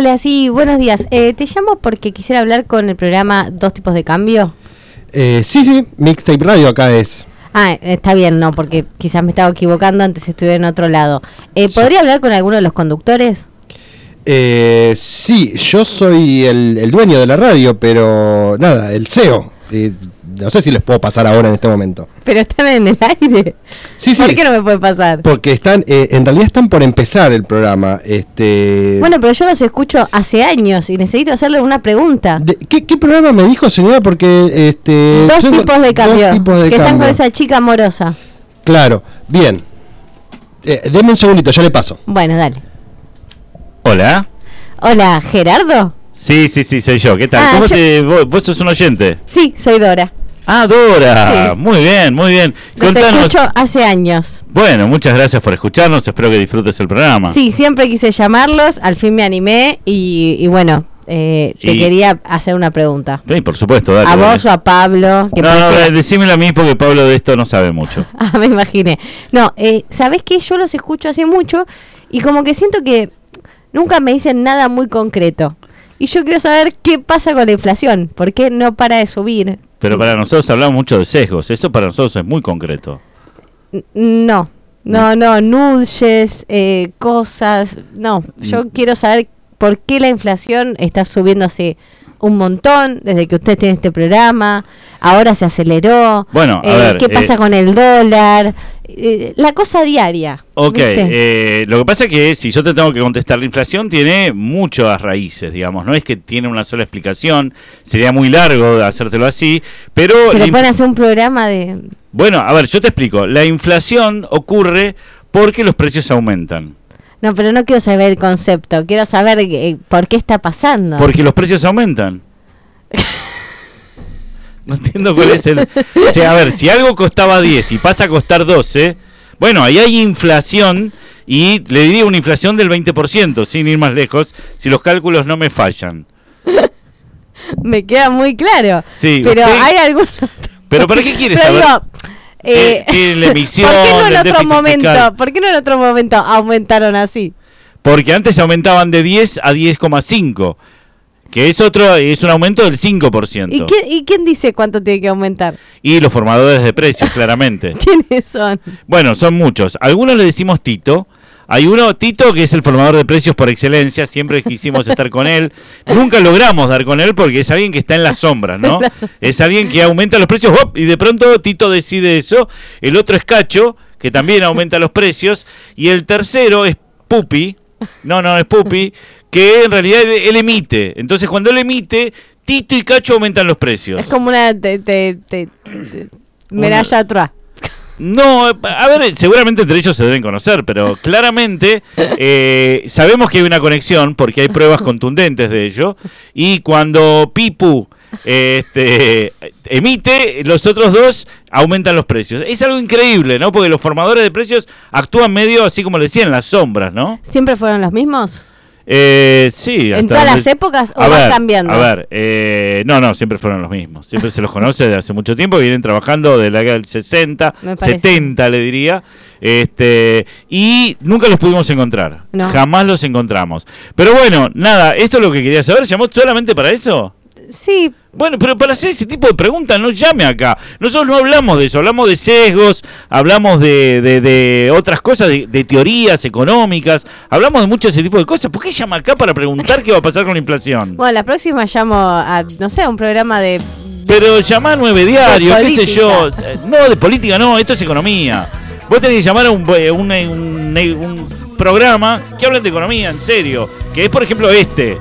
Hola. Sí, buenos días. Eh, te llamo porque quisiera hablar con el programa Dos Tipos de Cambio. Eh, sí, sí, Mixtape Radio acá es. Ah, está bien, no, porque quizás me estaba equivocando, antes estuve en otro lado. Eh, ¿Podría hablar con alguno de los conductores? Eh, sí, yo soy el, el dueño de la radio, pero nada, el CEO. Eh, no sé si les puedo pasar ahora en este momento. Pero están en el aire. Sí, sí. ¿Por qué no me puede pasar? Porque están, eh, en realidad están por empezar el programa. Este. Bueno, pero yo los escucho hace años y necesito hacerle una pregunta. de- ¿qué, qué programa me dijo, señora? Porque este. Dos tipos de cambio. Dos tipos de que están cambio. con esa chica amorosa. Claro, bien. Eh, deme un segundito, ya le paso. Bueno, dale. Hola. Hola, Gerardo. Sí, sí, sí, soy yo. ¿Qué tal? Ah, ¿Cómo yo- te, vos, vos sos un oyente? Sí, soy Dora. Ah, Dora. Sí. Muy bien, muy bien. Los Contanos. escucho hace años. Bueno, muchas gracias por escucharnos. Espero que disfrutes el programa. Sí, siempre quise llamarlos, al fin me animé y, y bueno, eh, te Y- quería hacer una pregunta. Sí, por supuesto, dale. a dale. vos o a Pablo. Que No, no, decímelo a mí porque Pablo de esto no sabe mucho. Ah, me imaginé. No, eh, ¿sabés qué? Yo los escucho hace mucho y como que siento que nunca me dicen nada muy concreto. Y yo quiero saber qué pasa con la inflación. ¿Por qué no para de subir? Pero para nosotros hablamos mucho de sesgos. Eso para nosotros es muy concreto. No, no, no, nudges, eh, cosas. No, yo Mm. quiero saber por qué la inflación está subiendo así un montón desde que usted tiene este programa. Ahora se aceleró. Bueno, a Eh, ver, ¿Qué pasa eh, con el dólar? Eh, la cosa diaria. Ok, eh, lo que pasa es que si yo te tengo que contestar, la inflación tiene muchas raíces, digamos, no es que tiene una sola explicación, sería muy largo de hacértelo así, pero... Pero pueden hacer un programa de... Bueno, a ver, yo te explico, la inflación ocurre porque los precios aumentan, No, pero no quiero saber el concepto. Quiero saber eh, por qué está pasando. porque los precios aumentan. No entiendo cuál es el... O sea, a ver, si algo costaba 10 y pasa a costar 12, bueno, ahí hay inflación y le diría una inflación del 20%, sin ir más lejos, si los cálculos no me fallan. Me queda muy claro. Sí, pero usted- hay algún. ¿Pero para qué quieres saber? digo, eh, ¿Qué- qué la emisión, ¿Por qué no en otro momento? fiscal? ¿Por qué no en otro momento aumentaron así? Porque antes aumentaban de 10 a 10,5, que es otro es un aumento del 5%. ¿Y, ¿Y quién dice cuánto tiene que aumentar? Y los formadores de precios, claramente. ¿Quiénes son? Bueno, son muchos. Algunos le decimos Tito. Hay uno, Tito, que es el formador de precios por excelencia. Siempre quisimos estar con él. Nunca logramos dar con él porque es alguien que está en las sombras, ¿no? Es alguien que aumenta los precios y de pronto Tito decide eso. El otro es Cacho, que también aumenta los precios. Y el tercero es Pupi. No, no, es Pupi, que en realidad él, emite. Entonces, cuando él emite, Tito y Cacho aumentan los precios. Es como una te, te- te- te- medalla atrás. No, a ver, seguramente entre ellos se deben conocer, pero claramente eh, sabemos que hay una conexión porque hay pruebas contundentes de ello. Y cuando Pipu eh, este, emite, los otros dos aumentan los precios. Es algo increíble, ¿no? Porque los formadores de precios actúan medio así como le decía, en las sombras, ¿no? ¿Siempre fueron los mismos? Eh, sí. ¿En todas las épocas o a van ver, cambiando? A ver, eh, no, no, siempre fueron los mismos. Siempre se los conoce desde hace mucho tiempo, vienen trabajando de la década del 60, Me parece. 70 le diría. Este, y nunca los pudimos encontrar. No. Jamás los encontramos. Pero bueno, nada, esto es lo que quería saber. ¿Llamó solamente para eso? Sí, Bueno, pero para hacer ese tipo de preguntas no llame acá. Nosotros no hablamos de eso, hablamos de sesgos, hablamos de, de- de otras cosas, de, de teorías económicas, hablamos de mucho de ese tipo de cosas. ¿Por qué llama acá para preguntar qué va a pasar con la inflación? bueno, la próxima llamo a, no sé, a un programa de... Pero llamá a Nueve Diario, De qué sé yo. No, de política no, esto es economía. Vos tenés que llamar a un, eh, un, un- un programa que hablen de economía, en serio. Que es, por ejemplo, este.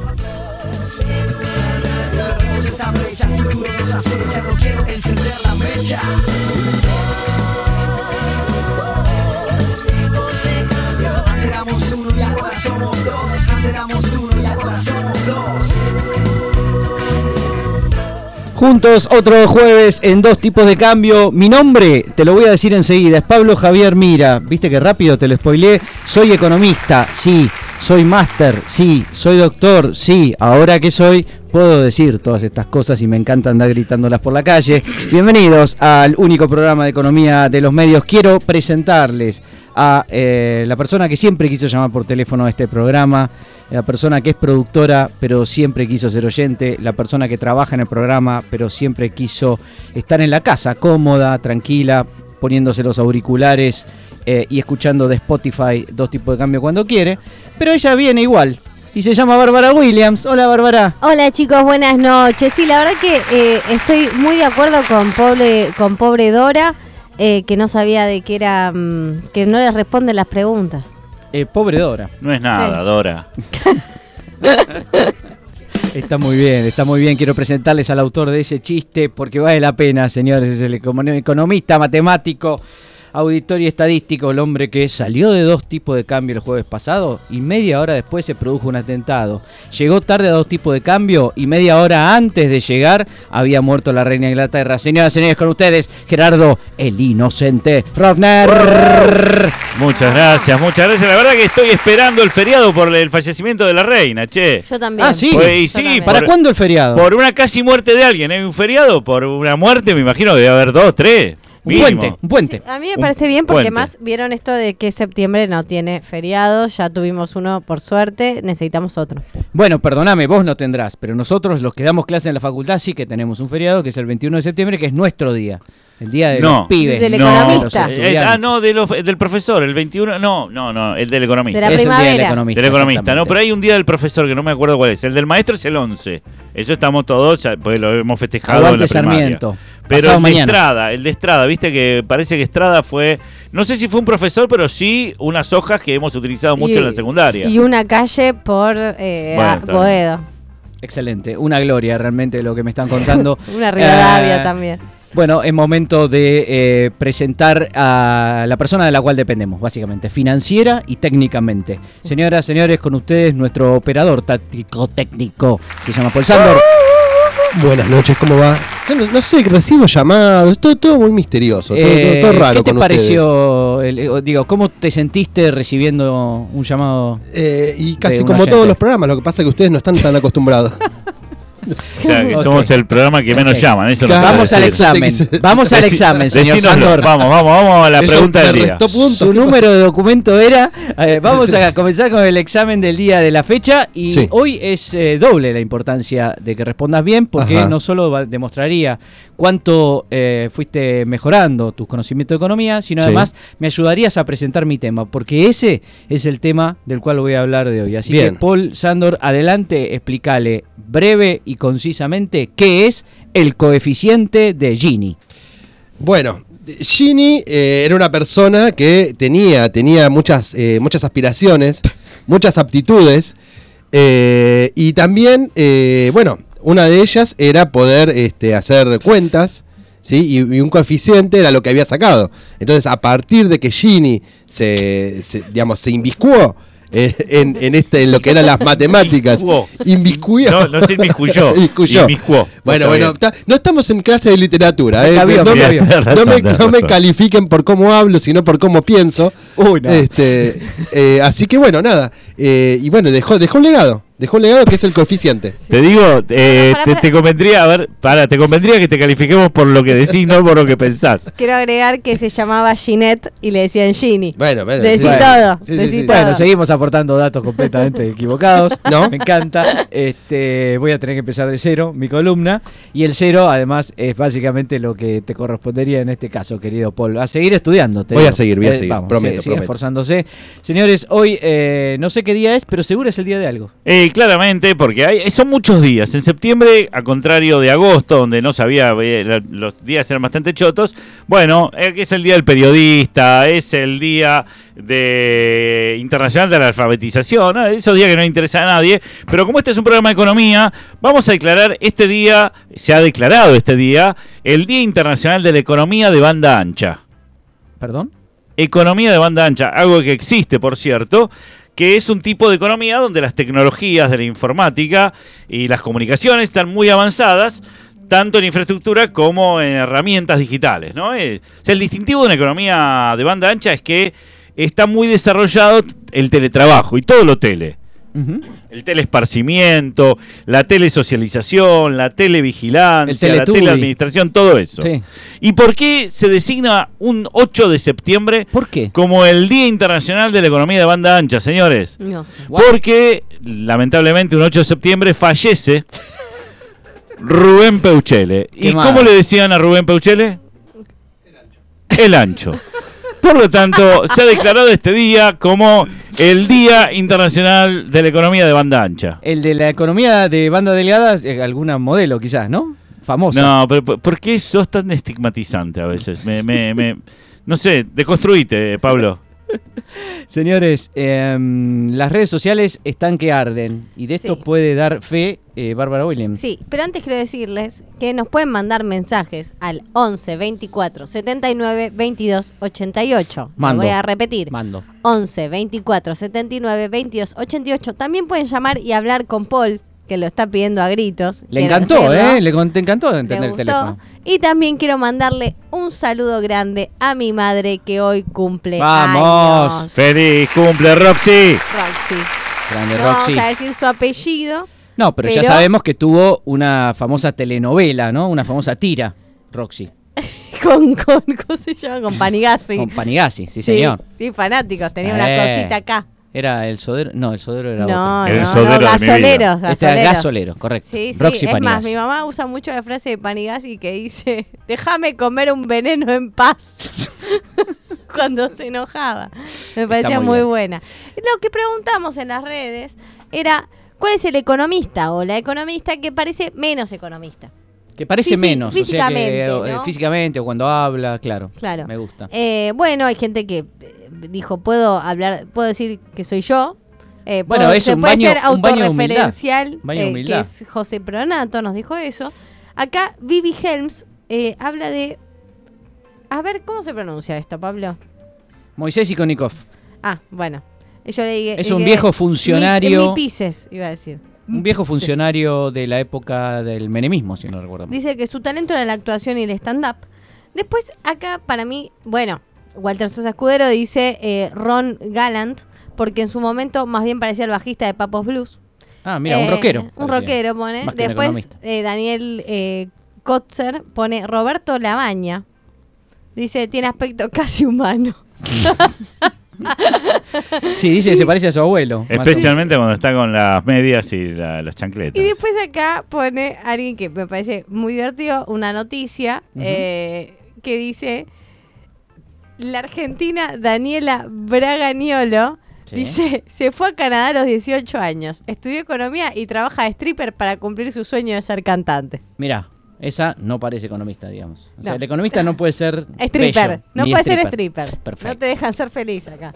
Juntos otro jueves en dos tipos de cambio. Mi nombre, te lo voy a decir enseguida, es Pablo Javier Mira. Viste que rápido te lo spoileé. Soy economista, sí. Soy máster, sí. Soy doctor, sí. Ahora que soy, puedo decir todas estas cosas y me encanta andar gritándolas por la calle. Bienvenidos al único programa de economía de los medios. Quiero presentarles a eh, la persona que siempre quiso llamar por teléfono a este programa la persona que es productora pero siempre quiso ser oyente, la persona que trabaja en el programa pero siempre quiso estar en la casa, cómoda, tranquila, poniéndose los auriculares eh, y escuchando de Spotify dos tipos de cambio cuando quiere, pero ella viene igual. Y se llama Bárbara Williams. Hola Bárbara. Hola chicos, buenas noches. Sí, la verdad que eh, estoy muy de acuerdo con pobre, con pobre Dora, eh, que no sabía de qué era, mm, que no le responden las preguntas. Eh, pobre Dora. No es nada, Sí. Dora. Está muy bien, está muy bien. Quiero presentarles al autor de ese chiste porque vale la pena, señores. Es el econo- economista, matemático, auditor y estadístico, el hombre que salió de dos tipos de cambio el jueves pasado y media hora después se produjo un atentado. Llegó tarde a dos tipos de cambio y media hora antes de llegar había muerto la reina Inglaterra. Señoras y señores, con ustedes, Gerardo el Inocente Rovner. Muchas gracias, muchas gracias. La verdad que estoy esperando el feriado por el fallecimiento de la reina, che. Yo también. Ah, sí. Pues, y Yo sí, también. ¿Para por- cuándo el feriado? Por una casi muerte de alguien, ¿hay un feriado? Por una muerte, me imagino que debe haber dos, tres. Un mínimo. puente, un puente. A mí me parece bien porque puente. más vieron esto de que septiembre no tiene feriados, ya tuvimos uno por suerte, necesitamos otro. Bueno, perdóname, vos no tendrás, pero nosotros los que damos clase en la facultad sí que tenemos un feriado que es el 21 de septiembre, que es nuestro día, el día de No. los pibes. Del No, economista. eh, ah, no, de los- del profesor, el 21. No, no, no, el del economista. De la Es el día del primavera. economista. Del economista, no, pero hay un día del profesor que no me acuerdo cuál es. El del maestro es el 11. Eso estamos todos, pues lo hemos festejado Aguante en la primaria. Sarmiento. Pero Pasado el de. Estrada, el de Estrada, viste que parece que Estrada fue, no sé si fue un profesor, pero sí unas hojas que hemos utilizado mucho Y- en la secundaria. Y una calle por eh, Bueno. Boedo. Excelente, una gloria realmente lo que me están contando. Una Rivadavia Eh, también. Bueno, es momento de eh, presentar a la persona de la cual dependemos, básicamente, financiera y técnicamente. Señoras, señores, con ustedes nuestro operador táctico técnico, se llama Paul Sandor. Buenas noches, ¿cómo va? No, no sé, recibo llamados, todo, todo muy misterioso, todo, Eh, todo- todo raro ¿Qué te con pareció? el- eh, digo, ¿cómo te sentiste recibiendo un llamado? Eh, y casi como oyente? todos los programas, lo que pasa es que ustedes no están tan acostumbrados. O sea, que Ok. somos el programa que menos Ok. llaman. Eso Claro. Vamos al examen. Vamos al examen, señor Decínoslo. Sandor. Vamos, vamos, vamos a la Eso pregunta del día. puntos. Su número de documento era. eh, vamos a comenzar con el examen del día de la fecha. Y Sí. hoy es eh, doble la importancia de que respondas bien, porque Ajá. no solo demostraría cuánto eh, fuiste mejorando tus conocimientos de economía, sino Sí. además me ayudarías a presentar mi tema, porque ese es el tema del cual voy a hablar de hoy. Así Bien. que, Paul Sandor, adelante, explícale breve y concisamente qué es el coeficiente de Gini. Bueno, Ginny eh, era una persona que tenía, tenía muchas, eh, muchas aspiraciones, muchas aptitudes, eh, y también, bueno, una de ellas era poder este, hacer cuentas, ¿sí? Y, un coeficiente era lo que había sacado. Entonces, a partir de que Ginny se, se, digamos, se inviscuó en, en este, en lo que eran las matemáticas. No, no se inmiscuyó. Inmiscuyó. Inmiscuó. Bueno, Está bueno, ta- no estamos en clase de literatura. Eh, no, me no razón, me- no me califiquen por cómo hablo, sino por cómo pienso. Uy, no. Este, eh, así que bueno, nada. Eh, y bueno, dejó, dejó un legado. Dejó un legado que es el coeficiente. Te digo, eh, te, te convendría, a ver, para, te convendría que te califiquemos por lo que decís, no por lo que pensás. Quiero agregar que se llamaba Ginette y le decían Gini. Bueno, bueno. Decí sí. todo, Sí, decí sí. todo. Bueno, seguimos aportando datos completamente equivocados. ¿No? Me encanta. Este, voy a tener que empezar de cero mi columna. Y el cero, además, es básicamente lo que te correspondería en este caso, querido Paul. A seguir estudiando. te Voy digo. a seguir, voy a seguir, Vamos, prometo, sigue- sigue prometo. esforzándose. Señores, hoy eh, no sé qué día es, pero seguro es el día de algo. Eh, claramente, porque hay, son muchos días. En septiembre, a contrario de agosto, donde no sabía, eh, los días eran bastante chotos. Bueno, eh, es el día del periodista, es el día de internacional de la alfabetización, ¿no? esos días que no interesa a nadie. Pero como este es un programa de economía, vamos a declarar este día, se ha declarado este día, el Día Internacional de la Economía de Banda Ancha. ¿Perdón? Economía de banda ancha, algo que existe, por cierto, que es un tipo de economía donde las tecnologías de la informática y las comunicaciones están muy avanzadas, tanto en infraestructura como en herramientas digitales. ¿no? Eh, o sea, el distintivo de una economía de banda ancha es que está muy desarrollado el teletrabajo y todo lo tele. El teleesparcimiento, la telesocialización, la televigilancia, El la teleadministración, todo eso. Sí. ¿Y por qué se designa un 8 de septiembre ¿Por qué? como el Día Internacional de la Economía de Banda Ancha, señores? No sé. Porque, lamentablemente, un 8 de septiembre fallece Rubén Peuchele. ¿Y mal. cómo le decían a Rubén Peuchele? El ancho. Por lo tanto, se ha declarado este día como el Día Internacional de la Economía de Banda Ancha. El de la economía de banda delgada, eh, alguna modelo quizás, ¿no? Famosa. No, pero ¿por- ¿por qué sos tan estigmatizante a veces? Me, me, me- no sé, deconstruite, Pablo. Señores, em, las redes sociales están que arden y de esto Sí. puede dar fe eh, Bárbara Williams. Sí, pero antes quiero decirles que nos pueden mandar mensajes al 11 24 79 22 88. Mando. Lo voy a repetir. Mando. 11 24 79 22 88. También pueden llamar y hablar con Paul, que lo está pidiendo a gritos. Le encantó. ¿eh? Le te encantó entender el teléfono. Y también quiero mandarle un saludo grande a mi madre que hoy cumple Vamos. años. ¡Feliz cumple, Roxy! Roxy. Grande No Roxy. vamos a decir su apellido. No, pero, ya sabemos que tuvo una famosa telenovela, ¿no? Una famosa tira, Roxy. Con, con, ¿cómo se llama? Con Panigasi. Con Panigasi, sí, señor. Sí, fanáticos. Tenía una Eh. cosita acá. Era el sodero. No, el sodero era No, otro. El no, sodero no, gasoleros, Este era gasolero, correcto. Sí, sí, Roxy es más, mi mamá usa mucho la frase de Panigasi que dice, déjame comer un veneno en paz, cuando se enojaba. Me parecía muy buena. Lo que preguntamos en las redes era, ¿cuál es el economista o la economista que parece menos economista? Que parece menos. o sea que, físicamente, eh, ¿no? físicamente o cuando habla, claro. Claro. Me gusta. Eh, bueno, hay gente que eh, dijo, puedo hablar, puedo decir que soy yo. Eh, Bueno, puedo- es se un puede baño- ser autorreferencial, eh, humildad. que es José Pronato, nos dijo eso. Acá Vivi Helms habla de... A ver, ¿cómo se pronuncia esto, Pablo? Moisés Ikonikov. Ah, bueno. Yo le dije, Es un viejo funcionario- mi Pises, iba a decir. Un viejo Pises. funcionario de la época del menemismo, si no recuerdo. Dice que su talento era la actuación y el stand-up. Después, acá para mí, bueno, Walter Sosa Escudero dice eh, Ron Gallant, porque en su momento más bien parecía el bajista de Papos Blues. Ah, mira, un Eh, rockero. Un parecía. rockero pone. Más Después, eh, Daniel eh, Kotzer pone Roberto Labaña. Dice, tiene aspecto casi humano. Sí, dice que se parece a su abuelo. Especialmente cuando está con las medias y la- las chancletas. Y después acá pone alguien que me parece muy divertido, una noticia eh, que dice, la argentina Daniela Bragagnolo Sí. dice, se fue a Canadá a los 18 años, estudió economía y trabaja de stripper para cumplir su sueño de ser cantante. Mira, esa no parece economista, digamos. O sea, No. el economista no puede ser Stripper, bello, no puede ser stripper. Perfecto. No te dejan ser feliz acá.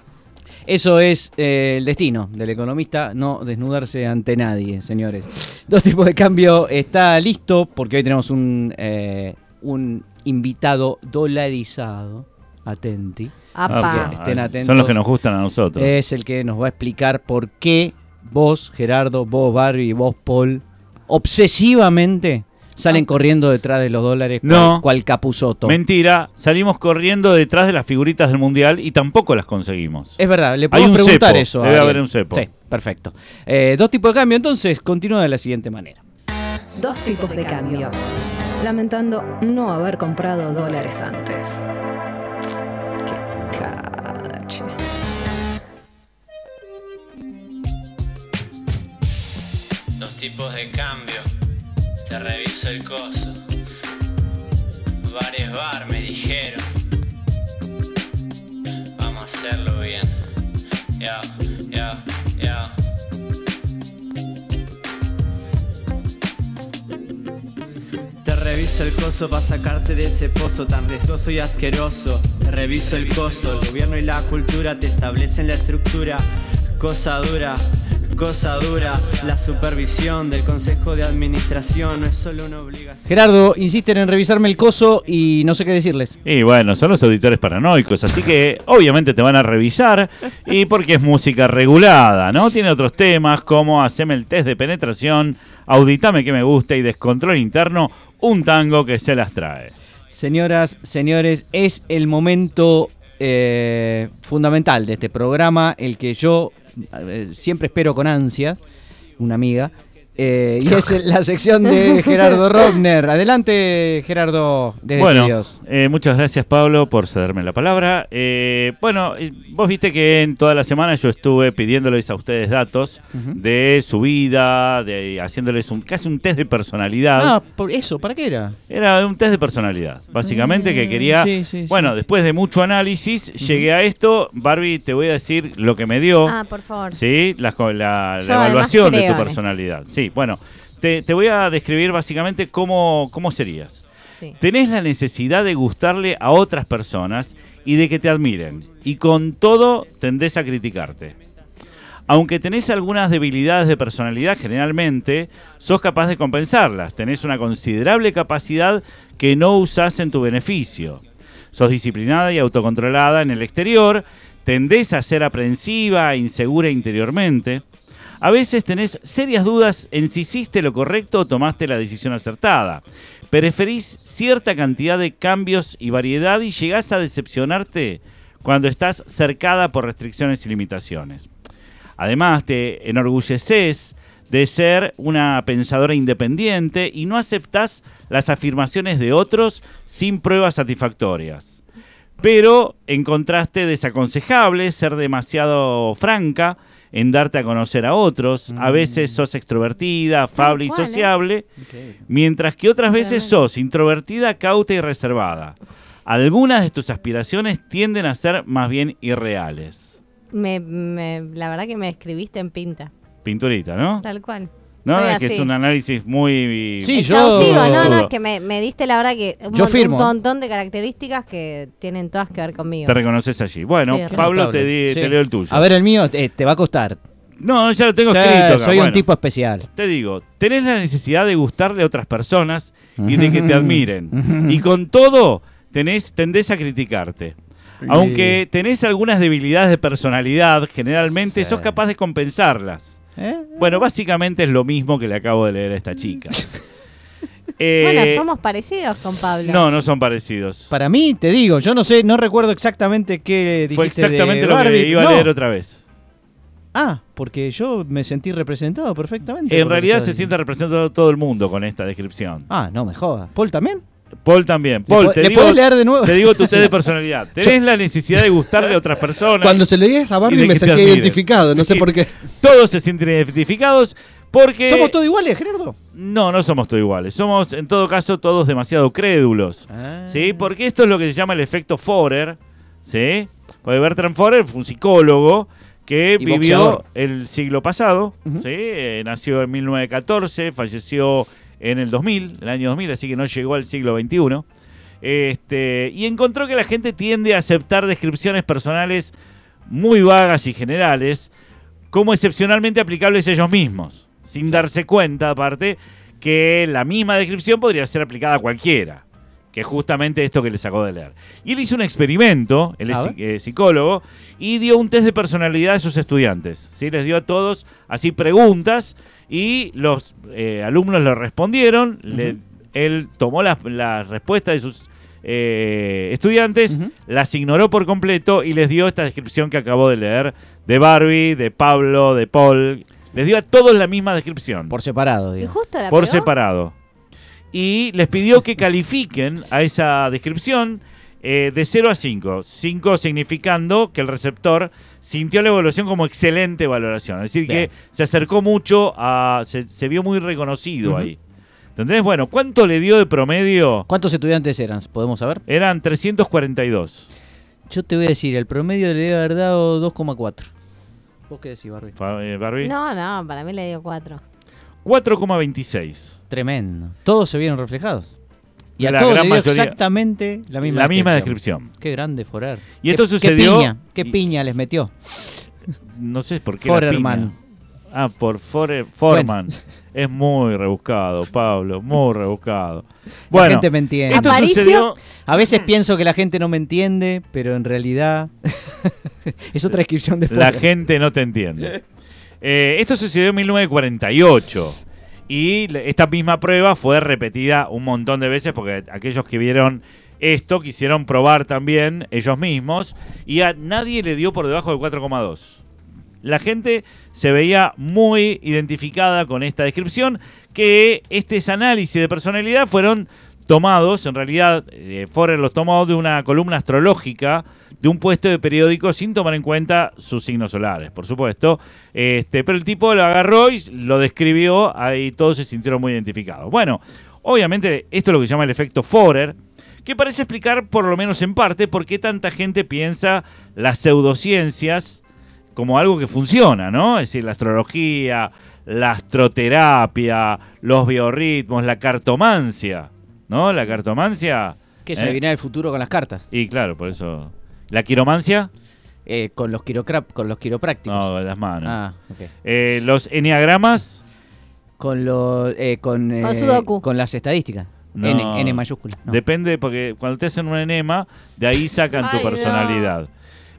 Eso es eh, el destino del economista, no desnudarse ante nadie, señores. Dos tipos de cambio está listo porque hoy tenemos un, eh, un invitado dolarizado. Atenti. Ah, estén atentos. son los que nos gustan a nosotros. Es el que nos va a explicar por qué vos, Gerardo, vos, Barbie y vos, Paul, obsesivamente salen corriendo detrás de los dólares cual, No. cual capuzoto. Mentira, salimos corriendo detrás de las figuritas del mundial y tampoco las conseguimos. Es verdad, le podemos un preguntar cepo, eso. debe haber un cepo. Sí, perfecto. Eh, dos tipos de cambio, entonces continúa de la siguiente manera. Dos tipos de cambio. Lamentando no haber comprado dólares antes. Qué cache. Dos tipos de cambio. Te reviso el coso. Bares bar me dijeron. Vamos a hacerlo bien. Ya, ya, ya. Te reviso el coso para sacarte de ese pozo tan riesgoso y asqueroso. Te reviso el coso, el gobierno y la cultura te establecen la estructura. Cosa dura, cosa dura. La supervisión del consejo de administración no es solo una obligación. Gerardo, insisten en revisarme el coso y no sé qué decirles. Y bueno, son los auditores paranoicos, así que obviamente te van a revisar y porque es música regulada, ¿no? Tiene otros temas como haceme el test de penetración, auditame que me gusta y descontrol interno, un tango que se las trae. Señoras, señores, es el momento eh, fundamental de este programa, el que yo eh, siempre espero con ansia, una amiga, eh, y es la sección de Gerardo Robner. Adelante, Gerardo, desde Bueno, eh, muchas gracias Pablo por cederme la palabra. Eh, bueno, vos viste que en toda la semana yo estuve pidiéndoles a ustedes datos de su vida, de haciéndoles un casi un test de personalidad. Ah, por eso, ¿para qué era? Era un test de personalidad, básicamente que quería... Sí, sí, sí. Bueno, después de mucho análisis llegué a esto. Barbie, te voy a decir lo que me dio. Ah, por favor. Sí, la, la- evaluación de tu personalidad. Sí, bueno, te, te voy a describir básicamente cómo, cómo serías. Sí. Tenés la necesidad de gustarle a otras personas y de que te admiren. Y con todo tendés a criticarte. Aunque tenés algunas debilidades de personalidad, generalmente sos capaz de compensarlas. Tenés una considerable capacidad que no usás en tu beneficio. Sos disciplinada y autocontrolada en el exterior. Tendés a ser aprensiva e insegura interiormente. A veces tenés serias dudas en si hiciste lo correcto o tomaste la decisión acertada. Preferís cierta cantidad de cambios y variedad y llegás a decepcionarte cuando estás cercada por restricciones y limitaciones. Además, te enorgulleces de ser una pensadora independiente y no aceptás las afirmaciones de otros sin pruebas satisfactorias. Pero encontraste desaconsejable ser demasiado franca en darte a conocer a otros. A veces sos extrovertida, afable y ¿eh? sociable, mientras que otras veces sos introvertida, cauta y reservada. Algunas de tus aspiraciones tienden a ser más bien irreales. Me, me- la verdad que me escribiste en pinta. Pinturita, ¿no? Tal cual. No, Soy es que es un análisis muy... Sí, yo- no, no, es que me, me diste la verdad que un, Yo firmo. un montón de características que tienen todas que ver conmigo. Te reconoces allí. Bueno, Sí, Pablo, te, di- Sí. te leo el tuyo. A ver, el mío eh, te va a costar. No, ya lo tengo escrito. acá. soy un Bueno, tipo especial. Te digo, tenés la necesidad de gustarle a otras personas y de que te admiren. Y con todo, tenés, tendés a criticarte. Aunque tenés algunas debilidades de personalidad, generalmente Sí. sos capaz de compensarlas. ¿Eh? Bueno, básicamente es lo mismo que le acabo de leer a esta chica. Eh, Bueno, somos parecidos con Pablo. No, no son parecidos. Para mí, te digo, yo no sé, no recuerdo exactamente qué dijiste Fue exactamente de lo Barbie. que iba a No. leer otra vez. Ah, porque yo me sentí representado perfectamente. En realidad se siente representado todo el mundo con esta descripción. Ah, no me jodas. ¿Paul también? Paul también. ¿Le Paul, te le digo, podés leer de nuevo? Te digo tu test de personalidad. Tenés la necesidad de gustarle a otras personas. Cuando se leía esa Y Barbie de me admiren. identificado, no sé por qué. Todos se sienten identificados porque... ¿Somos todos iguales, Gerardo? No, no somos todos iguales. Somos, en todo caso, todos demasiado crédulos. Ah. ¿Sí? Porque esto es lo que se llama el efecto Forer. ¿Sí? Porque Bertrand Forer fue un psicólogo que Y vivió boxeador. el siglo pasado. Ujú. ¿sí? Eh, nació en 1914, falleció en el 2000, el año 2000, así que no llegó al siglo XXI. Este, y encontró que la gente tiende a aceptar descripciones personales muy vagas y generales como excepcionalmente aplicables a ellos mismos, sin darse cuenta, aparte, que la misma descripción podría ser aplicada a cualquiera, que es justamente esto que les acabo de leer. Y él hizo un experimento, él es eh, psicólogo, y dio un test de personalidad a sus estudiantes. ¿sí? Les dio a todos así preguntas y los eh, alumnos le respondieron, le- él tomó las las respuestas de sus eh, estudiantes, las ignoró por completo y les dio esta descripción que acabo de leer de Barbie, de Pablo, de Paul. Les dio a todos la misma descripción, Por separado, Y digo. justo la por pegó. separado. Y les pidió que califiquen a esa descripción eh, de 0 a 5. 5 significando que el receptor sintió la evaluación como excelente valoración. Es decir, Bien. que se acercó mucho a. Se, se vio muy reconocido ahí. ¿Entendés? Bueno, ¿cuánto le dio de promedio? ¿Cuántos estudiantes eran? ¿Podemos saber? Eran 342. Yo te voy a decir, el promedio le debe haber dado 2,4. ¿Vos qué decís, Barbie? Eh, Barbie. No, no, para mí le dio cuatro. 4,26. Tremendo. Todos se vieron reflejados. Y a La todos gran le dio mayoría- exactamente la misma, La misma descripción. Qué grande Forer. Y esto Qué- sucedió- Qué piña, qué y- piña les metió. No sé por qué. la Forerman. Ah, por Fore- Foreman. Es muy rebuscado, Pablo. Muy rebuscado. la Bueno, gente me entiende. esto Aparicio- sucedió. A veces pienso que la gente no me entiende, pero en realidad es otra descripción de La Forer. gente no te entiende. Eh, esto sucedió en 1948. Y esta misma prueba fue repetida un montón de veces porque aquellos que vieron esto quisieron probar también ellos mismos y a nadie le dio por debajo del 4,2. La gente se veía muy identificada con esta descripción, que estos análisis de personalidad fueron tomados, en realidad eh, Forer los tomó de una columna astrológica de un puesto de periódico sin tomar en cuenta sus signos solares, por supuesto. Este, pero el tipo lo agarró y lo describió, ahí todos se sintieron muy identificados. Bueno, obviamente esto es lo que se llama el efecto Forer, que parece explicar, por lo menos en parte, por qué tanta gente piensa las pseudociencias como algo que funciona, ¿no? Es decir, la astrología, la astroterapia, los biorritmos, la cartomancia, ¿no? La cartomancia... Que se ¿eh? viene del futuro con las cartas. Y claro, por eso... ¿La quiromancia? Eh, con los con los quiroprácticos. No, las manos. Ah, ok. Eh, los enneagramas, Con los eh, con, eh, Con las estadísticas. No. N, N mayúscula. no. depende, porque cuando te hacen un enema, de ahí sacan tu no.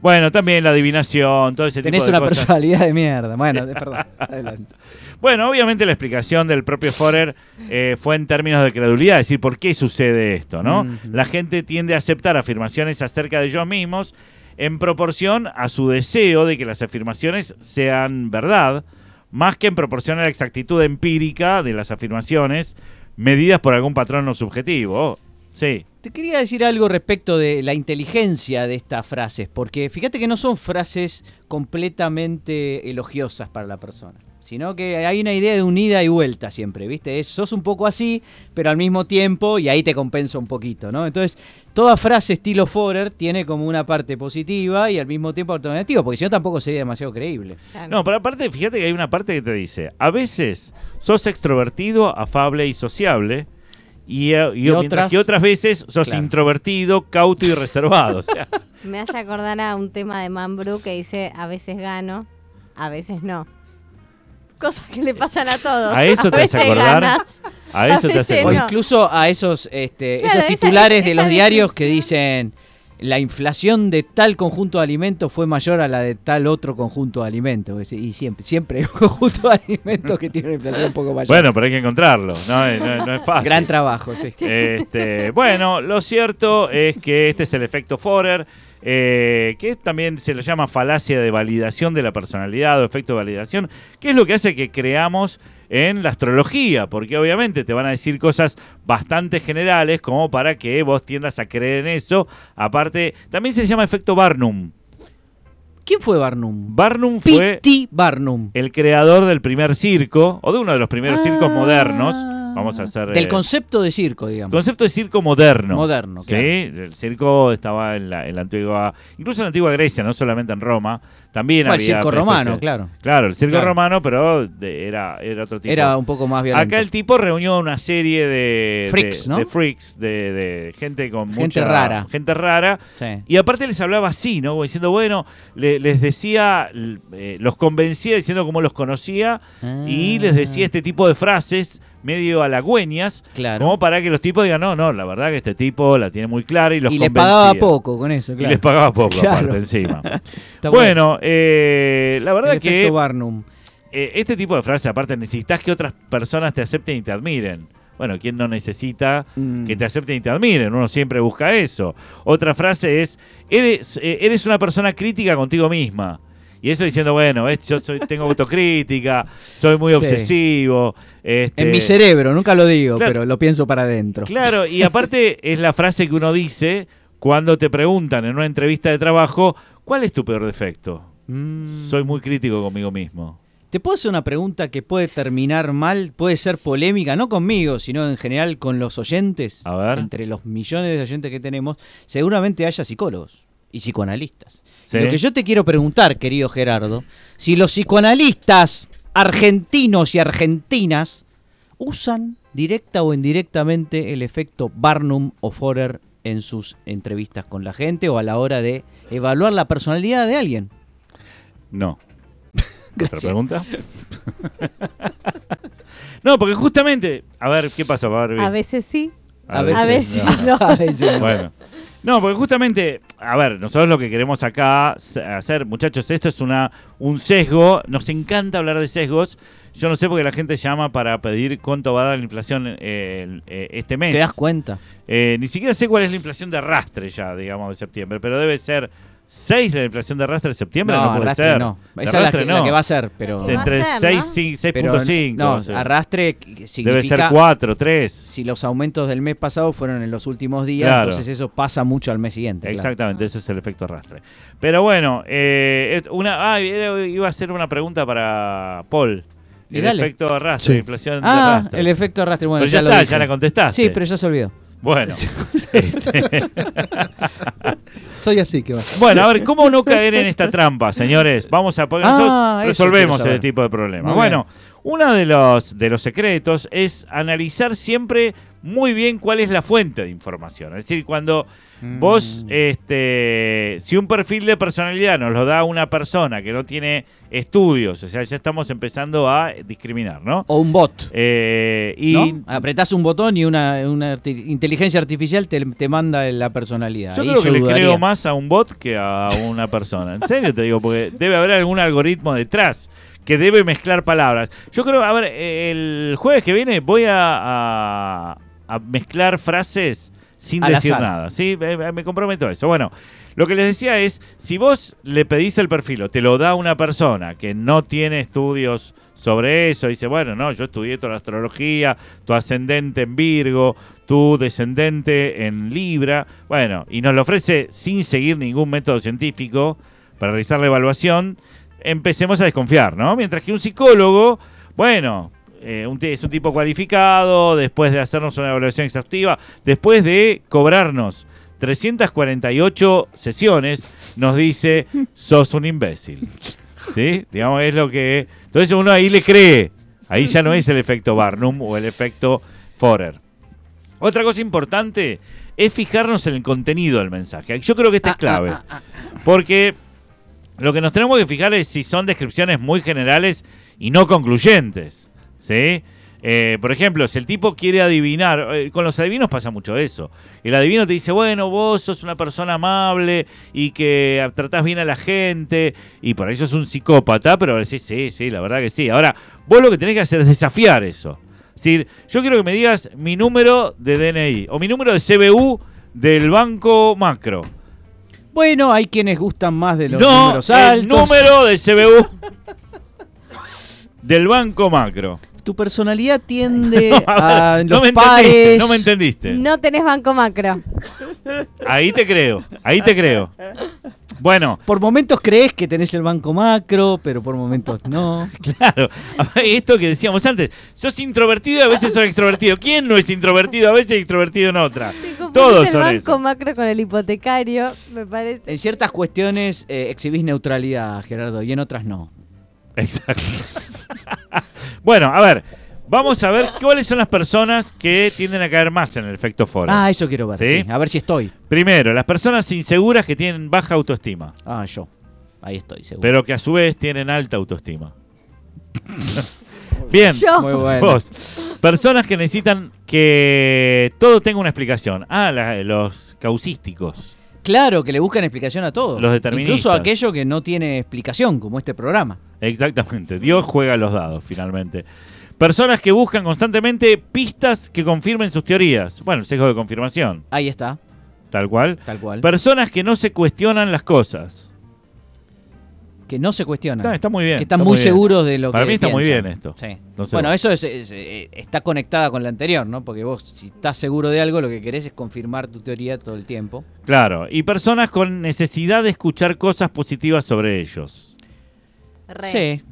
Bueno, también la adivinación, todo ese Tenés tipo de una cosas. personalidad de mierda. Bueno, de- perdón. Adelante. Bueno, obviamente la explicación del propio Forer eh, fue en términos de credulidad, es decir, ¿por qué sucede esto? ¿no? La gente tiende a aceptar afirmaciones acerca de ellos mismos en proporción a su deseo de que las afirmaciones sean verdad, más que en proporción a la exactitud empírica de las afirmaciones medidas por algún patrón no subjetivo. Sí. Te quería decir algo respecto de la inteligencia de estas frases, porque fíjate que no son frases completamente elogiosas para la persona, sino que hay una idea de unida y vuelta siempre, ¿viste? Es, sos un poco así, pero al mismo tiempo, y ahí te compensa un poquito, ¿no? Entonces, toda frase estilo Forer tiene como una parte positiva y al mismo tiempo parte negativa, porque si no tampoco sería demasiado creíble. No, pero aparte, fíjate que hay una parte que te dice, a veces sos extrovertido, afable y sociable, y, eh, y Y otras- que otras veces sos Claro. introvertido, cauto y reservado. O sea, Me hace acordar a un tema de Mambrú que dice, a veces gano, a veces no. Cosas que le pasan a todos. ¿A eso te hace acordar? ganas, a eso te hace O acordar. no. incluso a esos, este, Claro, esos esa- titulares de los diarios que dicen la inflación de tal conjunto de alimentos fue mayor a la de tal otro conjunto de alimentos. Y siempre, siempre hay un conjunto de alimentos que tiene una inflación un poco mayor. Bueno, pero hay que encontrarlo, no es, no es- no es fácil. Gran trabajo, sí. Este, bueno, lo cierto es que este es el efecto Forer, eh, que también se le llama falacia de validación de la personalidad o efecto de validación, que es lo que hace que creamos en la astrología, porque obviamente te van a decir cosas bastante generales como para que vos tiendas a creer en eso. Aparte, también se llama efecto Barnum. ¿Quién fue Barnum? Barnum fue. Barnum. el creador del primer circo, o de uno de los primeros circos Ah. modernos. Vamos a hacer... Del eh, concepto de circo, digamos. Concepto de circo moderno. Moderno, Sí, claro. el circo estaba en la, en la antigua, incluso en la antigua Grecia, no solamente en Roma, también Bueno, el había circo especie- romano, claro. Claro, el circo Claro. romano, pero de- era, era otro tipo. Era un poco más violento. Acá el tipo reunió una serie de Freaks, de, ¿no? de freaks, de, de gente con Gente mucha- rara. gente rara. Sí. Y aparte les hablaba así, ¿no? Como diciendo, bueno, le- les decía, eh, los convencía diciendo cómo los conocía y les decía este tipo de frases medio halagüeñas, Claro. como para que los tipos digan, no, no, la verdad que este tipo la tiene muy clara y los y les pagaba poco con eso, Y claro. les pagaba poco Claro. aparte encima. Bueno, eh, la verdad El que Barnum. eh, este tipo de frases, aparte, necesitas que otras personas te acepten y te admiren. Bueno, ¿quién no necesita Mm. que te acepten y te admiren? Uno siempre busca eso. Otra frase es, eres, eh, eres una persona crítica contigo misma. Y eso diciendo, bueno, ves, yo soy, tengo autocrítica, soy muy Sí. obsesivo. este, En mi cerebro, nunca lo digo, Claro. pero lo pienso para adentro. Claro, y aparte es la frase que uno dice cuando te preguntan en una entrevista de trabajo, ¿cuál es tu peor defecto? Mm. Soy muy crítico conmigo mismo. ¿Te puedo hacer una pregunta que puede terminar mal? Puede ser polémica, no conmigo, sino en general con los oyentes. A ver. Entre los millones de oyentes que tenemos, seguramente haya psicólogos y psicoanalistas. Sí. Lo que yo te quiero preguntar, querido Gerardo, si los psicoanalistas argentinos y argentinas usan directa o indirectamente el efecto Barnum o Forer en sus entrevistas con la gente o a la hora de evaluar la personalidad de alguien. No. ¿Otra pregunta? no, porque justamente, a ver, ¿qué pasa? A ver, A veces sí, a a veces no. A veces no. Bueno, No, porque justamente, a ver, nosotros lo que queremos acá hacer, muchachos, esto es una un sesgo. Nos encanta hablar de sesgos. Yo no sé por qué la gente llama para pedir cuánto va a dar la inflación eh, eh, este mes. ¿Te das cuenta? Eh, ni siquiera sé cuál es la inflación de arrastre ya, digamos, de septiembre, pero debe ser 6 la inflación de arrastre de septiembre, no, puede arrastre ser. no. Esa es la arrastre que, no. la que va a ser, pero... Entre ser, 6 y pero 6.5. no, o sea, arrastre debe significa... ser 4, 3. Si los aumentos del mes pasado fueron en los últimos días, Claro. entonces eso pasa mucho al mes siguiente. claro. Exactamente, ese es el efecto arrastre. Pero bueno, eh, una, ah, iba a hacer una pregunta para Paul. El efecto arrastre, Sí. la inflación de Ah, arrastre. el efecto arrastre. Bueno, pero ya, está, dije. ya la contestaste. Sí, pero ya se olvidó. Bueno. Este, Soy así, que va. bueno, a ver, ¿cómo no caer en esta trampa, señores? Vamos a poner Ah, nosotros eso resolvemos ese tipo de problemas. Bueno, uno de los, de los secretos es analizar siempre muy bien cuál es la fuente de información. Es decir, cuando Mm. vos, este, si un perfil de personalidad nos lo da una persona que no tiene estudios, o sea, ya estamos empezando a discriminar, ¿no? O un bot. Eh, y ¿no? Apretás un botón y una, una arti- inteligencia artificial te, te manda la personalidad. Yo creo que le creo más a un bot que a una persona. En serio te digo, porque debe haber algún algoritmo detrás que debe mezclar palabras. Yo creo, a ver, el jueves que viene voy a, a- a mezclar frases sin Al decir azar. nada. ¿sí? Me, me comprometo a eso. Bueno, lo que les decía es, si vos le pedís el perfil o te lo da una persona que no tiene estudios sobre eso, dice, bueno, no, yo estudié toda la astrología, tu ascendente en Virgo, tu descendente en Libra, bueno, y nos lo ofrece sin seguir ningún método científico para realizar la evaluación, empecemos a desconfiar, ¿no? Mientras que un psicólogo, bueno, eh, un es un tipo cualificado, después de hacernos una evaluación exhaustiva, después de cobrarnos 348 sesiones, nos dice, sos un imbécil. ¿Sí? Digamos, es lo que... Entonces uno ahí le cree. Ahí ya no es el efecto Barnum o el efecto Forer. Otra cosa importante es fijarnos en el contenido del mensaje. Yo creo que este es clave. Porque lo que nos tenemos que fijar es si son descripciones muy generales y no concluyentes. ¿Sí? Eh, por ejemplo, si el tipo quiere adivinar, eh, con los adivinos pasa mucho eso. El adivino te dice, bueno, vos sos una persona amable y que tratás bien a la gente, y por ahí sos un psicópata, pero decís, sí, sí, la verdad que sí. Ahora, vos lo que tenés que hacer es desafiar eso. Es decir, yo quiero que me digas mi número de DNI o mi número de CBU del banco macro. Bueno, hay quienes gustan más de los no, números altos. el número de CBU del banco macro. Tu personalidad tiende No, a los no me pares. entendiste, no me entendiste. No tenés banco macro. Ahí te creo, ahí te creo. Bueno, Por momentos crees que tenés el banco macro, pero por momentos no. claro, esto que decíamos antes, sos introvertido y a veces sos extrovertido. ¿Quién no es introvertido? A veces es extrovertido en otra. Todos el son banco eso. macro con el hipotecario, me parece. En ciertas cuestiones eh, exhibís neutralidad, Gerardo, y en otras no. Exacto. bueno, a ver, vamos a ver cuáles son las personas que tienden a caer más en el efecto foro. Ah, eso quiero ver. ¿Sí? sí. A ver si estoy. Primero, las personas inseguras que tienen baja autoestima, Ah, yo. Ahí estoy, seguro. pero que a su vez tienen alta autoestima. Bien, Yo. Muy bueno. vos. Personas que necesitan que todo tenga una explicación. Ah, la- los causísticos. Claro, que le buscan explicación a todo. Los deterministas. Incluso aquello que no tiene explicación, como este programa. Exactamente. Dios juega los dados, finalmente. Personas que buscan constantemente pistas que confirmen sus teorías. Bueno, el sesgo de confirmación, Ahí está, tal cual. tal cual. Personas que no se cuestionan las cosas. Que no se cuestionan. Está, está muy bien. que están está muy seguros de lo Para que mí está muy bien esto. Sí. No sé bueno, vos. eso es, es- eh, está conectada con la anterior, ¿no? Porque vos, si estás seguro de algo, lo que querés es confirmar tu teoría todo el tiempo. Claro. Y personas con necesidad de escuchar cosas positivas sobre ellos. Re. Sí,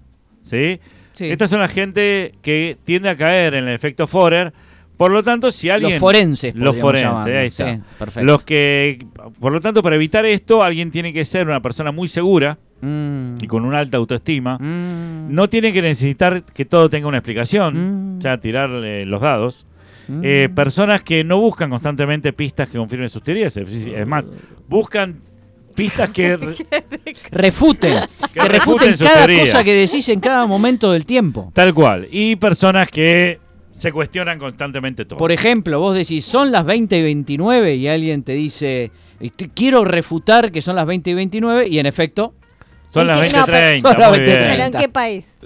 ¿Sí? sí. Estas son la gente que tiende a caer en el efecto Forer. Por lo tanto, si alguien. Los forenses, Los forenses, ahí está. Sí, perfecto. Los que. Por lo tanto, para evitar esto, alguien tiene que ser una persona muy segura Mm, y con una alta autoestima. mm, No tiene que necesitar que todo tenga una explicación. Mm. Ya tirarle los dados. mm. Eh, personas que no buscan constantemente pistas que confirmen sus teorías. Es más, buscan pistas que. re- refuten. Que que refuten cada teorías. cosa que decís en cada momento del tiempo. Tal cual. Y personas que Se cuestionan constantemente todo. Por ejemplo, vos decís, son las 20 y 29 y alguien te dice, "Este, quiero refutar que son las 20 y 29 y en efecto, Son las ¿En qué- no, 20.30, pero- muy Son las bien. 20:30. ¿Pero en qué país?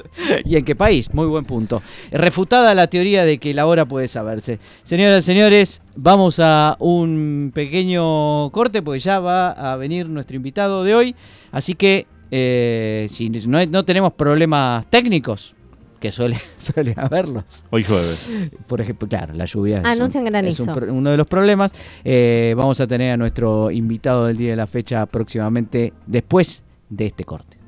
¿y en qué país? Muy buen punto. Refutada la teoría de que la hora puede saberse. Señoras y señores, vamos a un pequeño corte porque ya va a venir nuestro invitado de hoy. Así que eh, si no, no tenemos problemas técnicos, que suele, suele haberlos. Hoy llueve. Por ejemplo, claro, la lluvia es, Anuncian un- granizo. es un pro- uno de los problemas. Eh, vamos a tener a nuestro invitado del día de la fecha próximamente después de este corte.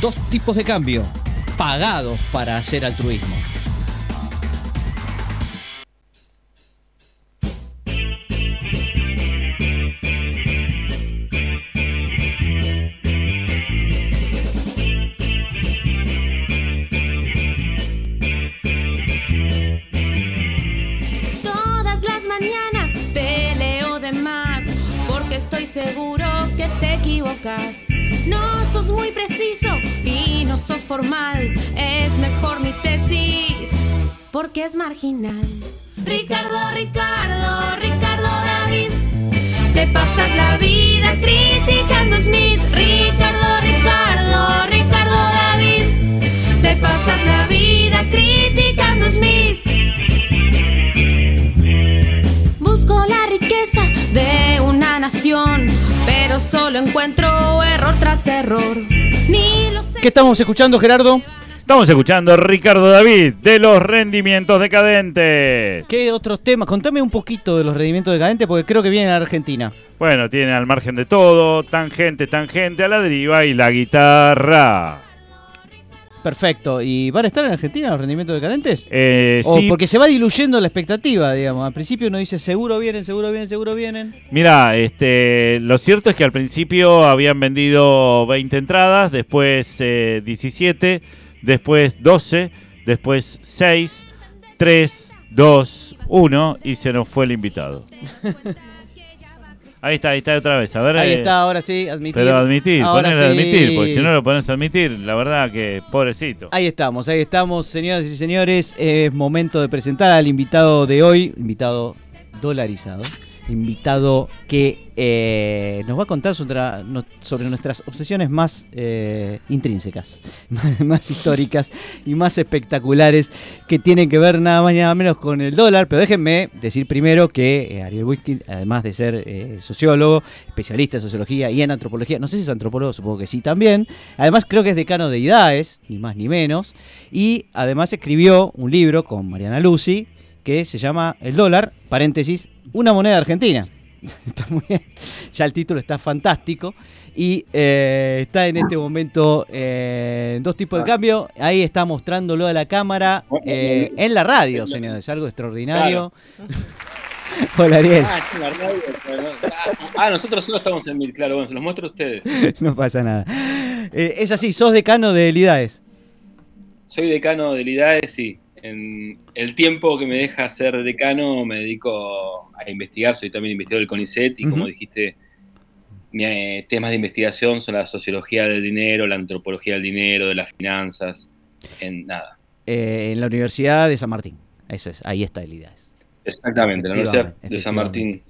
Dos tipos de cambio pagados para hacer altruismo. Es marginal. Ricardo, Ricardo, Ricardo David, te pasas la vida criticando a Smith. Ricardo, Ricardo, Ricardo David, te pasas la vida criticando a Smith. Busco la riqueza de una nación, pero solo encuentro error tras error. Ni los ¿Qué estamos escuchando, Gerardo? Estamos escuchando a Ricardo David de los rendimientos decadentes. ¿Qué otros temas? Contame un poquito de los rendimientos decadentes porque creo que vienen a Argentina. Bueno, tiene al margen de todo, tangente, tangente a la deriva y la guitarra. Perfecto. ¿Y van a estar en Argentina los rendimientos decadentes? Eh, O sí, porque se va diluyendo la expectativa, digamos. Al principio uno dice seguro vienen, seguro vienen, seguro vienen. Mira, este, lo cierto es que al principio habían vendido 20 entradas, después eh, 17, después 12, después 6, 3, 2, 1 y se nos fue el invitado. Ahí está, ahí está otra vez. A ver, Ahí eh, está, ahora sí, admitir. Pero admitir, Ahora poner sí. admitir, porque si no lo pones a admitir, la verdad que pobrecito. Ahí estamos, ahí estamos, señoras y señores. Es momento de presentar al invitado de hoy, invitado dolarizado, invitado que eh, nos va a contar sobre, nuestras obsesiones más eh, intrínsecas, más, históricas y más espectaculares que tienen que ver nada más y nada menos con el dólar. Pero déjenme decir primero que eh, Ariel Whisky, además de ser sociólogo, especialista en sociología y en antropología, no sé si es antropólogo, supongo que sí también. Además creo que es decano de IDAES, ni más ni menos. Y además escribió un libro con Mariana Lucy que se llama El dólar, paréntesis, una moneda argentina. Está muy bien. Ya el título está fantástico. Y eh, está en este momento eh, en dos tipos de cambio. Ahí está mostrándolo a la cámara eh, en la radio, señores. Algo extraordinario. Hola, Ariel. Ah, en la radio, ah, ah, nosotros solo estamos en mil, claro, bueno, se los muestro a ustedes. No pasa nada. Eh, es así, sos decano de Lidaes. Soy decano del IDAES y en el tiempo que me deja ser decano me dedico a investigar, soy también investigador del CONICET y como dijiste, mis eh, temas de investigación son la sociología del dinero, la antropología del dinero, de las finanzas, en nada. eh, en la Universidad de San Martín. Eso es, ahí está el Lidaes. Exactamente, la Universidad de San Martín.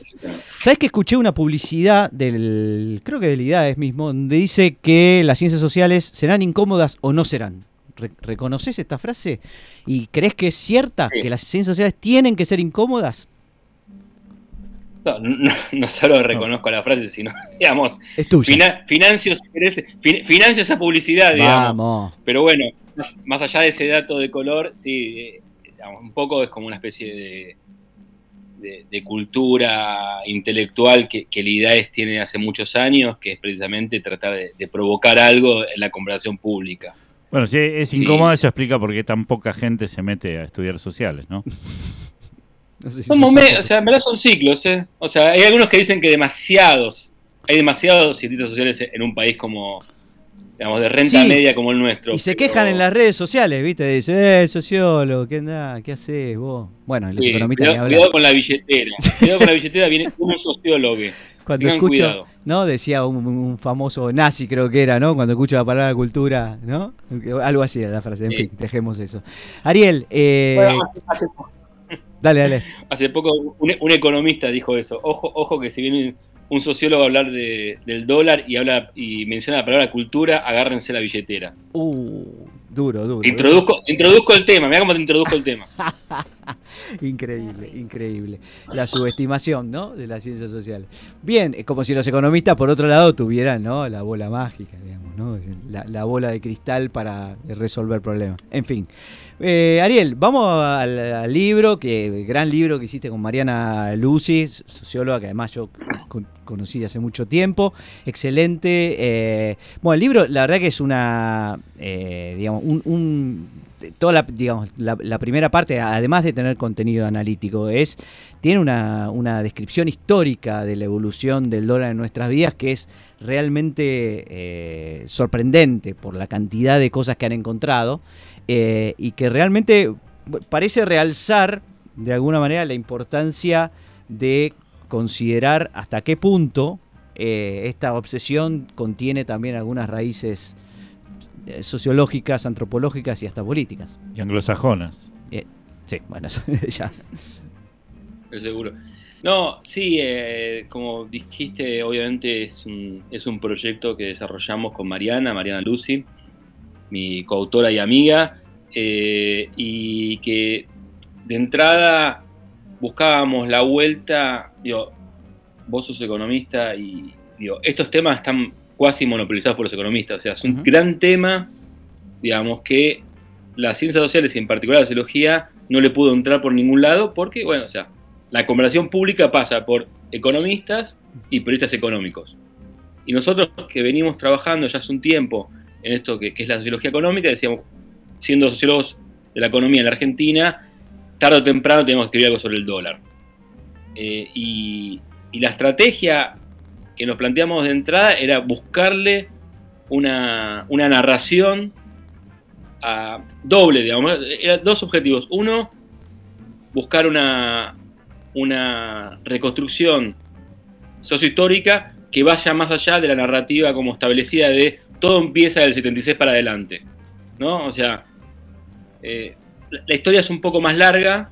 ¿Sabes que escuché una publicidad del, creo que del IDAES mismo, donde dice que las ciencias sociales serán incómodas o no serán? Re- ¿Reconoces esta frase? ¿Y crees que es cierta Sí. que las ciencias sociales tienen que ser incómodas? No, no, no solo reconozco la frase, sino, digamos, Es tuya. fina- financio, financio esa publicidad, digamos. Vamos. Pero bueno, más, más allá de ese dato de color, sí, eh, digamos, un poco es como una especie de, de, de cultura intelectual que, que el IDAES tiene hace muchos años, que es precisamente tratar de, de provocar algo en la conversación pública. Bueno, si es Sí. incómodo, eso explica por qué tan poca gente se mete a estudiar sociales, ¿no? No sé si Son o sea, en verdad son ciclos, ¿eh? O sea, hay algunos que dicen que demasiados, hay demasiados cientistas sociales en un país como, digamos, de renta Sí. media como el nuestro. Y se pero- quejan en las redes sociales, ¿viste? Dicen, eh, sociólogo, ¿qué andás? ¿Qué haces vos? Bueno, los Sí, economistas cuidado, con la billetera. Cuidado con la billetera, viene un sociólogo. Cuando Tengan escucho, cuidado. ¿no? Decía un, un famoso nazi, creo que era, ¿no? Cuando escucho la palabra cultura, ¿no? Algo así era la frase. En Sí. fin, dejemos eso. Ariel, eh, Bueno, hace, hace- dale, dale. hace poco un, un economista dijo eso. Ojo, ojo que si viene un sociólogo a hablar de- del dólar y habla y menciona la palabra cultura, agárrense la billetera. Uh, duro, duro. Introduzco, introduzco el tema, mira cómo te introduzco el tema. Increíble, increíble. La subestimación, ¿no? De la ciencia social. Bien, es como si los economistas, por otro lado, tuvieran, ¿no? La bola mágica, digamos, ¿no? La, la bola de cristal para resolver problemas. En fin. Eh, Ariel, vamos al, al libro, que gran libro que hiciste con Mariana Lucy, socióloga que además yo con- conocí hace mucho tiempo. Excelente. eh, bueno, el libro, la verdad que es una, eh, digamos, un, un- toda la, digamos, la, primera parte, además de tener contenido analítico, es tiene una, una descripción histórica de la evolución del dólar en nuestras vidas que es realmente eh, sorprendente por la cantidad de cosas que han encontrado eh, y que realmente parece realzar de alguna manera la importancia de considerar hasta qué punto eh, esta obsesión contiene también algunas raíces eh, sociológicas, antropológicas y hasta políticas. Y anglosajonas. Eh, sí, bueno, eso ya. Estoy seguro. No, sí, eh, como dijiste, obviamente es un, es un proyecto que desarrollamos con Mariana, Mariana Lucy, mi coautora y amiga, eh, y que de entrada buscábamos la vuelta, digo, vos sos economista y digo, estos temas están cuasi monopolizados por los economistas, o sea, es un gran tema, digamos, que las ciencias sociales y en particular la sociología no le pudo entrar por ningún lado porque, bueno, o sea, la conversación pública pasa por economistas y periodistas económicos. Y nosotros que venimos trabajando ya hace un tiempo en esto que, que es la sociología económica, decíamos, siendo sociólogos de la economía en la Argentina, tarde o temprano tenemos que escribir algo sobre el dólar. Eh, y, y la estrategia que nos planteamos de entrada era buscarle una, una narración doble, digamos. Eran dos objetivos. Uno, buscar una, una reconstrucción sociohistórica que vaya más allá de la narrativa como establecida de todo empieza del 76 para adelante. ¿no? O sea, eh, la, la historia es un poco más larga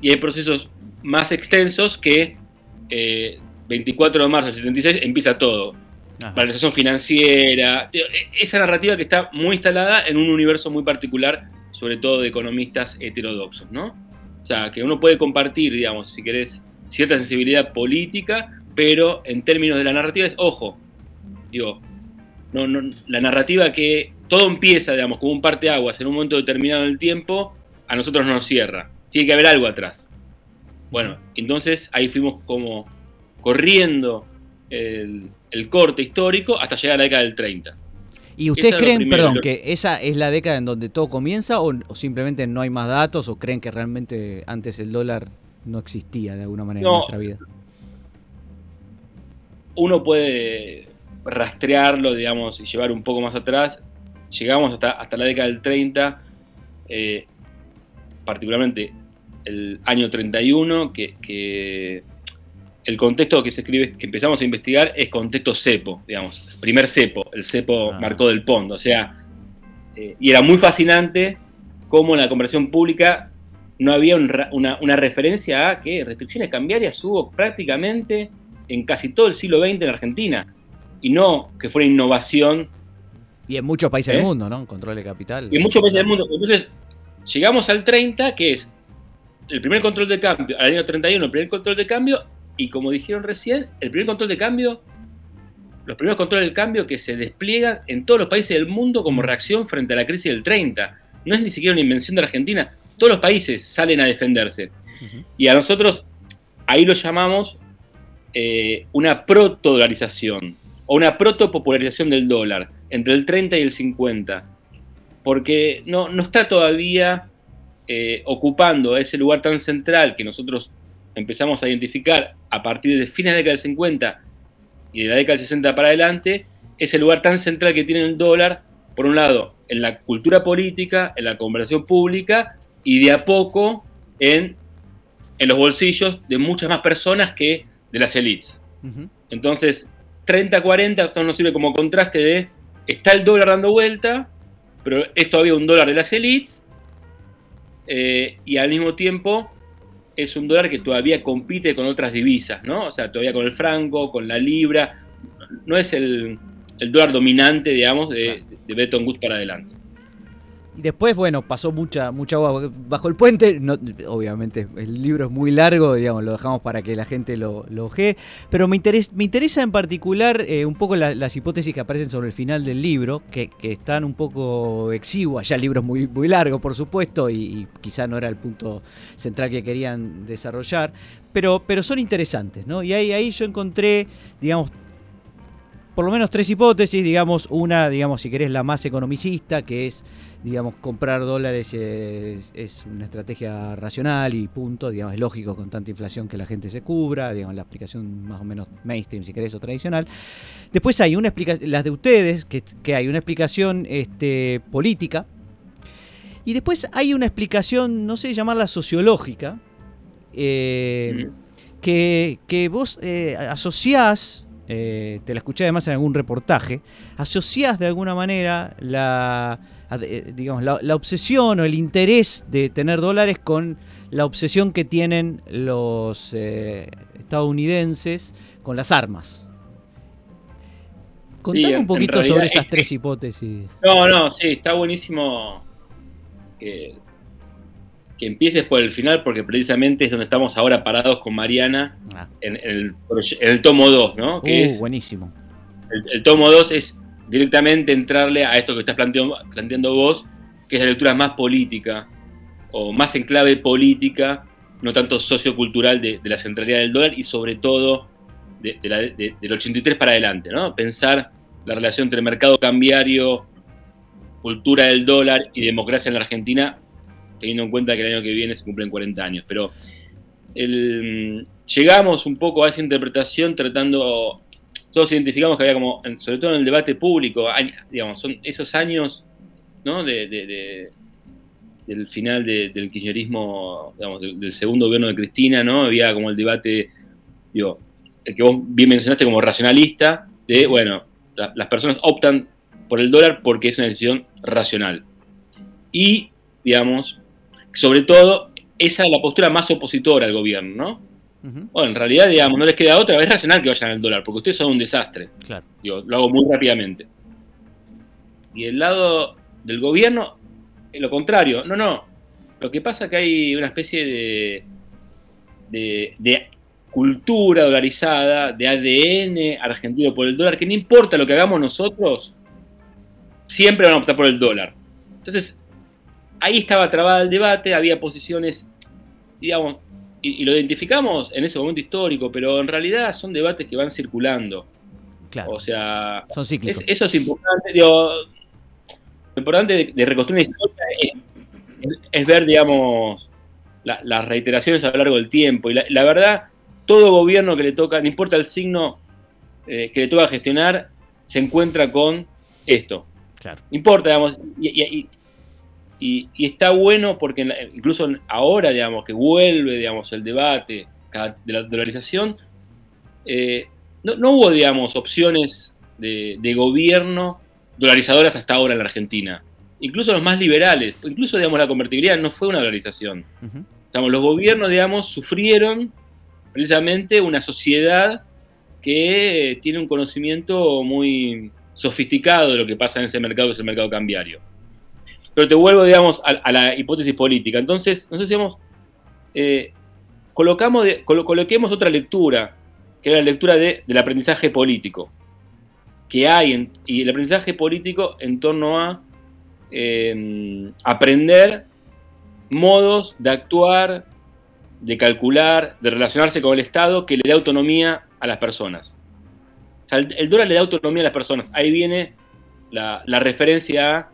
y hay procesos más extensos que eh, 24 de marzo del 76 empieza todo. Valorización financiera, e- esa narrativa que está muy instalada en un universo muy particular, sobre todo de economistas heterodoxos, ¿no? O sea, que uno puede compartir, digamos, si querés, cierta sensibilidad política, pero en términos de la narrativa es, ojo, digo, no, no, la narrativa que todo empieza, digamos, como un parteaguas en un momento determinado en el tiempo, a nosotros no nos cierra. Tiene que haber algo atrás. Bueno, entonces ahí fuimos como corriendo el, el corte histórico hasta llegar a la década del 30. ¿Y ustedes creen, perdón, Lo- que esa es la década en donde todo comienza o, o simplemente no hay más datos o creen que realmente antes el dólar no existía de alguna manera No. en nuestra vida? uno puede rastrearlo, digamos, y llevar un poco más atrás. Llegamos hasta, hasta la década del 30, eh, particularmente el año 31, que, que el contexto que se escribe, que empezamos a investigar es contexto cepo, digamos, primer cepo, el cepo Ah. marcó del Pondo, o sea, eh, y era muy fascinante cómo en la conversación pública no había un una, una referencia a que restricciones cambiarias hubo prácticamente en casi todo el siglo XX en Argentina, y no que fuera innovación Y en muchos países ¿Eh? del mundo, ¿no? Control de capital. y en muchos países del mundo. Entonces, llegamos al 30, que es el primer control de cambio, al año 31 el primer control de cambio, y como dijeron recién, el primer control de cambio, los primeros controles de cambio que se despliegan en todos los países del mundo como reacción frente a la crisis del 30. No es ni siquiera una invención de Argentina, todos los países salen a defenderse. Y a nosotros, ahí lo llamamos eh, una proto-dolarización o una proto-popularización del dólar entre el 30 y el 50 porque no, no está todavía eh, ocupando ese lugar tan central que nosotros empezamos a identificar a partir de fines de la década del 50 y de la década del 60 para adelante, ese lugar tan central que tiene el dólar, por un lado, en la cultura política, en la conversación pública y de a poco en, en los bolsillos de muchas más personas que de las élites. Entonces, 30-40 son nos sirve como contraste de está el dólar dando vuelta, pero es todavía un dólar de las élites, eh, y al mismo tiempo es un dólar que todavía compite con otras divisas, ¿no? O sea, todavía con el franco, con la libra, no es el, el dólar dominante, digamos, de, de Bretton Woods para adelante. Y después, bueno, pasó mucha mucha agua bajo el puente. Obviamente, el libro es muy largo, digamos, lo dejamos para que la gente lo, lo ojee. Pero me, interesa, me interesa en particular eh, un poco la- las hipótesis que aparecen sobre el final del libro, que, que están un poco exiguas. Ya el libro es muy, muy largo, por supuesto, y, y quizá no era el punto central que querían desarrollar. Pero, pero son interesantes, ¿no? Y ahí, ahí yo encontré, digamos, por lo menos tres hipótesis, digamos, una, digamos, si querés, la más economicista, que es, digamos, comprar dólares es, es una estrategia racional y punto, digamos, es lógico con tanta inflación que la gente se cubra, digamos, la explicación más o menos mainstream, si querés, o tradicional. Después hay una explicación, las de ustedes, que, que hay una explicación este, política, y después hay una explicación, no sé llamarla sociológica, eh, que, que vos eh, asociás, eh, te la escuché además en algún reportaje, asociás de alguna manera la, digamos, la, la obsesión o el interés de tener dólares con la obsesión que tienen los eh, estadounidenses con las armas. Contame un poquito realidad sobre esas es- tres hipótesis. No, no, sí, está buenísimo que, que empieces por el final, porque precisamente es donde estamos ahora parados con Mariana Ah. en, el, proye- en el tomo 2, ¿no? Que Uh, es, buenísimo. el, el tomo 2 es directamente entrarle a esto que estás planteando, planteando vos, que es la lectura más política, o más en clave política, no tanto sociocultural de, la centralidad del dólar y sobre todo del 83 para adelante, ¿no? Pensar la relación entre mercado cambiario, cultura del dólar y democracia en la Argentina, teniendo en cuenta que el año que viene se cumplen 40 años. Pero el- llegamos un poco a esa interpretación tratando, todos identificamos que había como, sobre todo en el debate público, digamos, son esos años ¿no? de, de- de- del final de- del kirchnerismo, digamos, del, segundo gobierno de Cristina, ¿no? Había como el debate, digo, el que vos bien mencionaste como racionalista, de, bueno, la- las personas optan por el dólar porque es una decisión racional. Y, digamos, sobre todo, esa es la postura más opositora al gobierno, ¿no? Ujú, Bueno, en realidad, digamos, no les queda otra, es racional que vayan al dólar, porque ustedes son un desastre. Claro. Digo, lo hago muy rápidamente. Y el lado del gobierno, es lo contrario. No, no. Lo que pasa es que hay una especie de, de, de cultura dolarizada, de ADN argentino por el dólar, que no importa lo que hagamos nosotros, siempre van a optar por el dólar. Entonces, ahí estaba trabada el debate, había posiciones, digamos, y, y lo identificamos en ese momento histórico, pero en realidad son debates que van circulando. Claro. O sea, Son cíclicos. es- eso es importante. digo, lo importante de, de reconstruir la historia es, es- es ver, digamos, la- las reiteraciones a lo largo del tiempo. Y la, la verdad, todo gobierno que le toca, no importa el signo eh, que le toca gestionar, se encuentra con esto. Claro. No importa, digamos, y, y- y- está bueno porque incluso ahora, digamos, que vuelve, digamos, el debate de la dolarización, eh, no, no hubo, digamos, opciones de, de gobierno dolarizadoras hasta ahora en la Argentina. Incluso los más liberales, incluso, digamos, la convertibilidad no fue una dolarización. Digamos, los gobiernos, digamos, sufrieron precisamente una sociedad que tiene un conocimiento muy sofisticado de lo que pasa en ese mercado, que es el mercado cambiario. Pero te vuelvo, digamos, a, la hipótesis política. Entonces, nosotros digamos, eh, colocamos colo- coloquemos otra lectura, que es la lectura de- del aprendizaje político, que hay, y el aprendizaje político en torno a eh, aprender modos de actuar, de calcular, de relacionarse con el Estado que le dé autonomía a las personas. O sea, el, el dólar le da autonomía a las personas. Ahí viene la, la referencia a,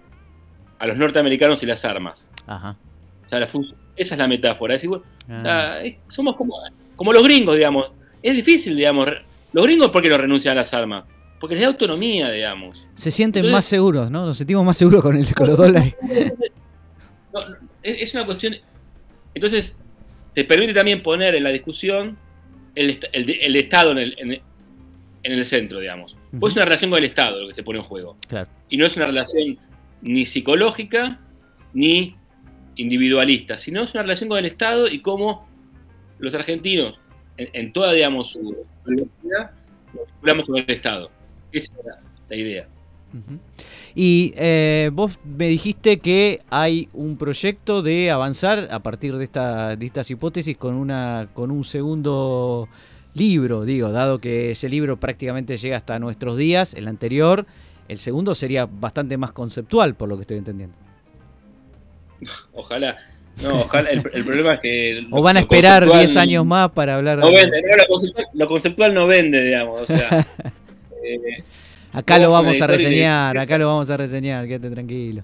a los norteamericanos y las armas. Ajá. O sea, la func- esa es la metáfora. Es o Ah. sea, somos como, como los gringos, digamos. Es difícil, digamos. Los gringos, ¿por qué no renuncian a las armas? porque les da autonomía, digamos. Se sienten Entonces- más seguros, ¿no? Nos sentimos más seguros con, el, con los dólares. No, no, es, una cuestión. Entonces, te permite también poner en la discusión el, el Estado en el, en, el- en el centro, digamos. Pues es una relación con el Estado lo que se pone en juego. Claro. Y no es una relación ni psicológica ni individualista, sino es una relación con el Estado y cómo los argentinos, en, en toda, digamos, su con el Estado. Esa es la, idea. Y eh, vos me dijiste que hay un proyecto de avanzar a partir de, esta, de estas hipótesis con, una, con un segundo libro, digo, dado que ese libro prácticamente llega hasta nuestros días, el anterior, el segundo sería bastante más conceptual, por lo que estoy entendiendo. Ojalá. No, ojalá. El, el problema es que. O van a esperar conceptual 10 años más para hablar No de... vende, no, lo, conceptual, lo conceptual no vende, digamos. O sea, eh, Acá lo vamos a reseñar, acá lo vamos a reseñar, quédate tranquilo.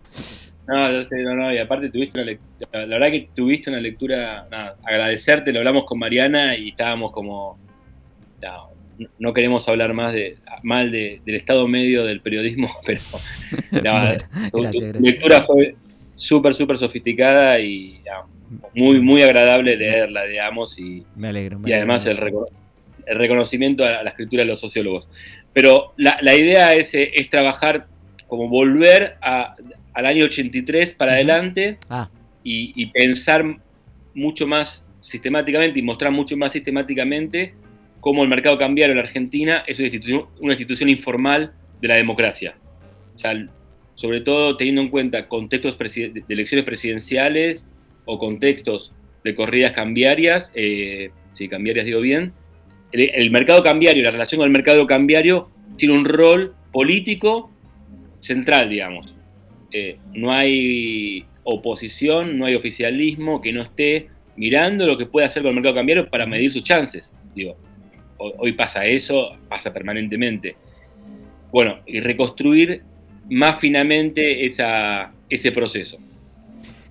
no, no, no, y aparte tuviste una lectura. La verdad que tuviste una lectura. Nada, agradecerte, lo hablamos con Mariana y estábamos como. No, no queremos hablar más de mal de- del estado medio del periodismo, pero. no, Bueno, tu- tu lectura fue súper, súper sofisticada y no, muy, muy agradable leerla, digamos. Y, Me alegro. me y además el, alegro. reco- el reconocimiento a la escritura de los sociólogos. Pero la, la idea es, eh, es trabajar como volver a- al año 83 para Ujú. adelante Ah, y, y pensar mucho más sistemáticamente y mostrar mucho más sistemáticamente cómo el mercado cambiario en la Argentina es una institución, informal de la democracia. Sobre todo teniendo en cuenta contextos de elecciones presidenciales o contextos de corridas cambiarias, eh, si cambiarias digo bien, el, mercado cambiario, la relación con el mercado cambiario tiene un rol político central, digamos. Eh, no hay oposición, no hay oficialismo que no esté mirando lo que puede hacer con el mercado cambiario para medir sus chances. Digo, hoy pasa eso, pasa permanentemente. Bueno, y reconstruir más finamente esa, ese proceso.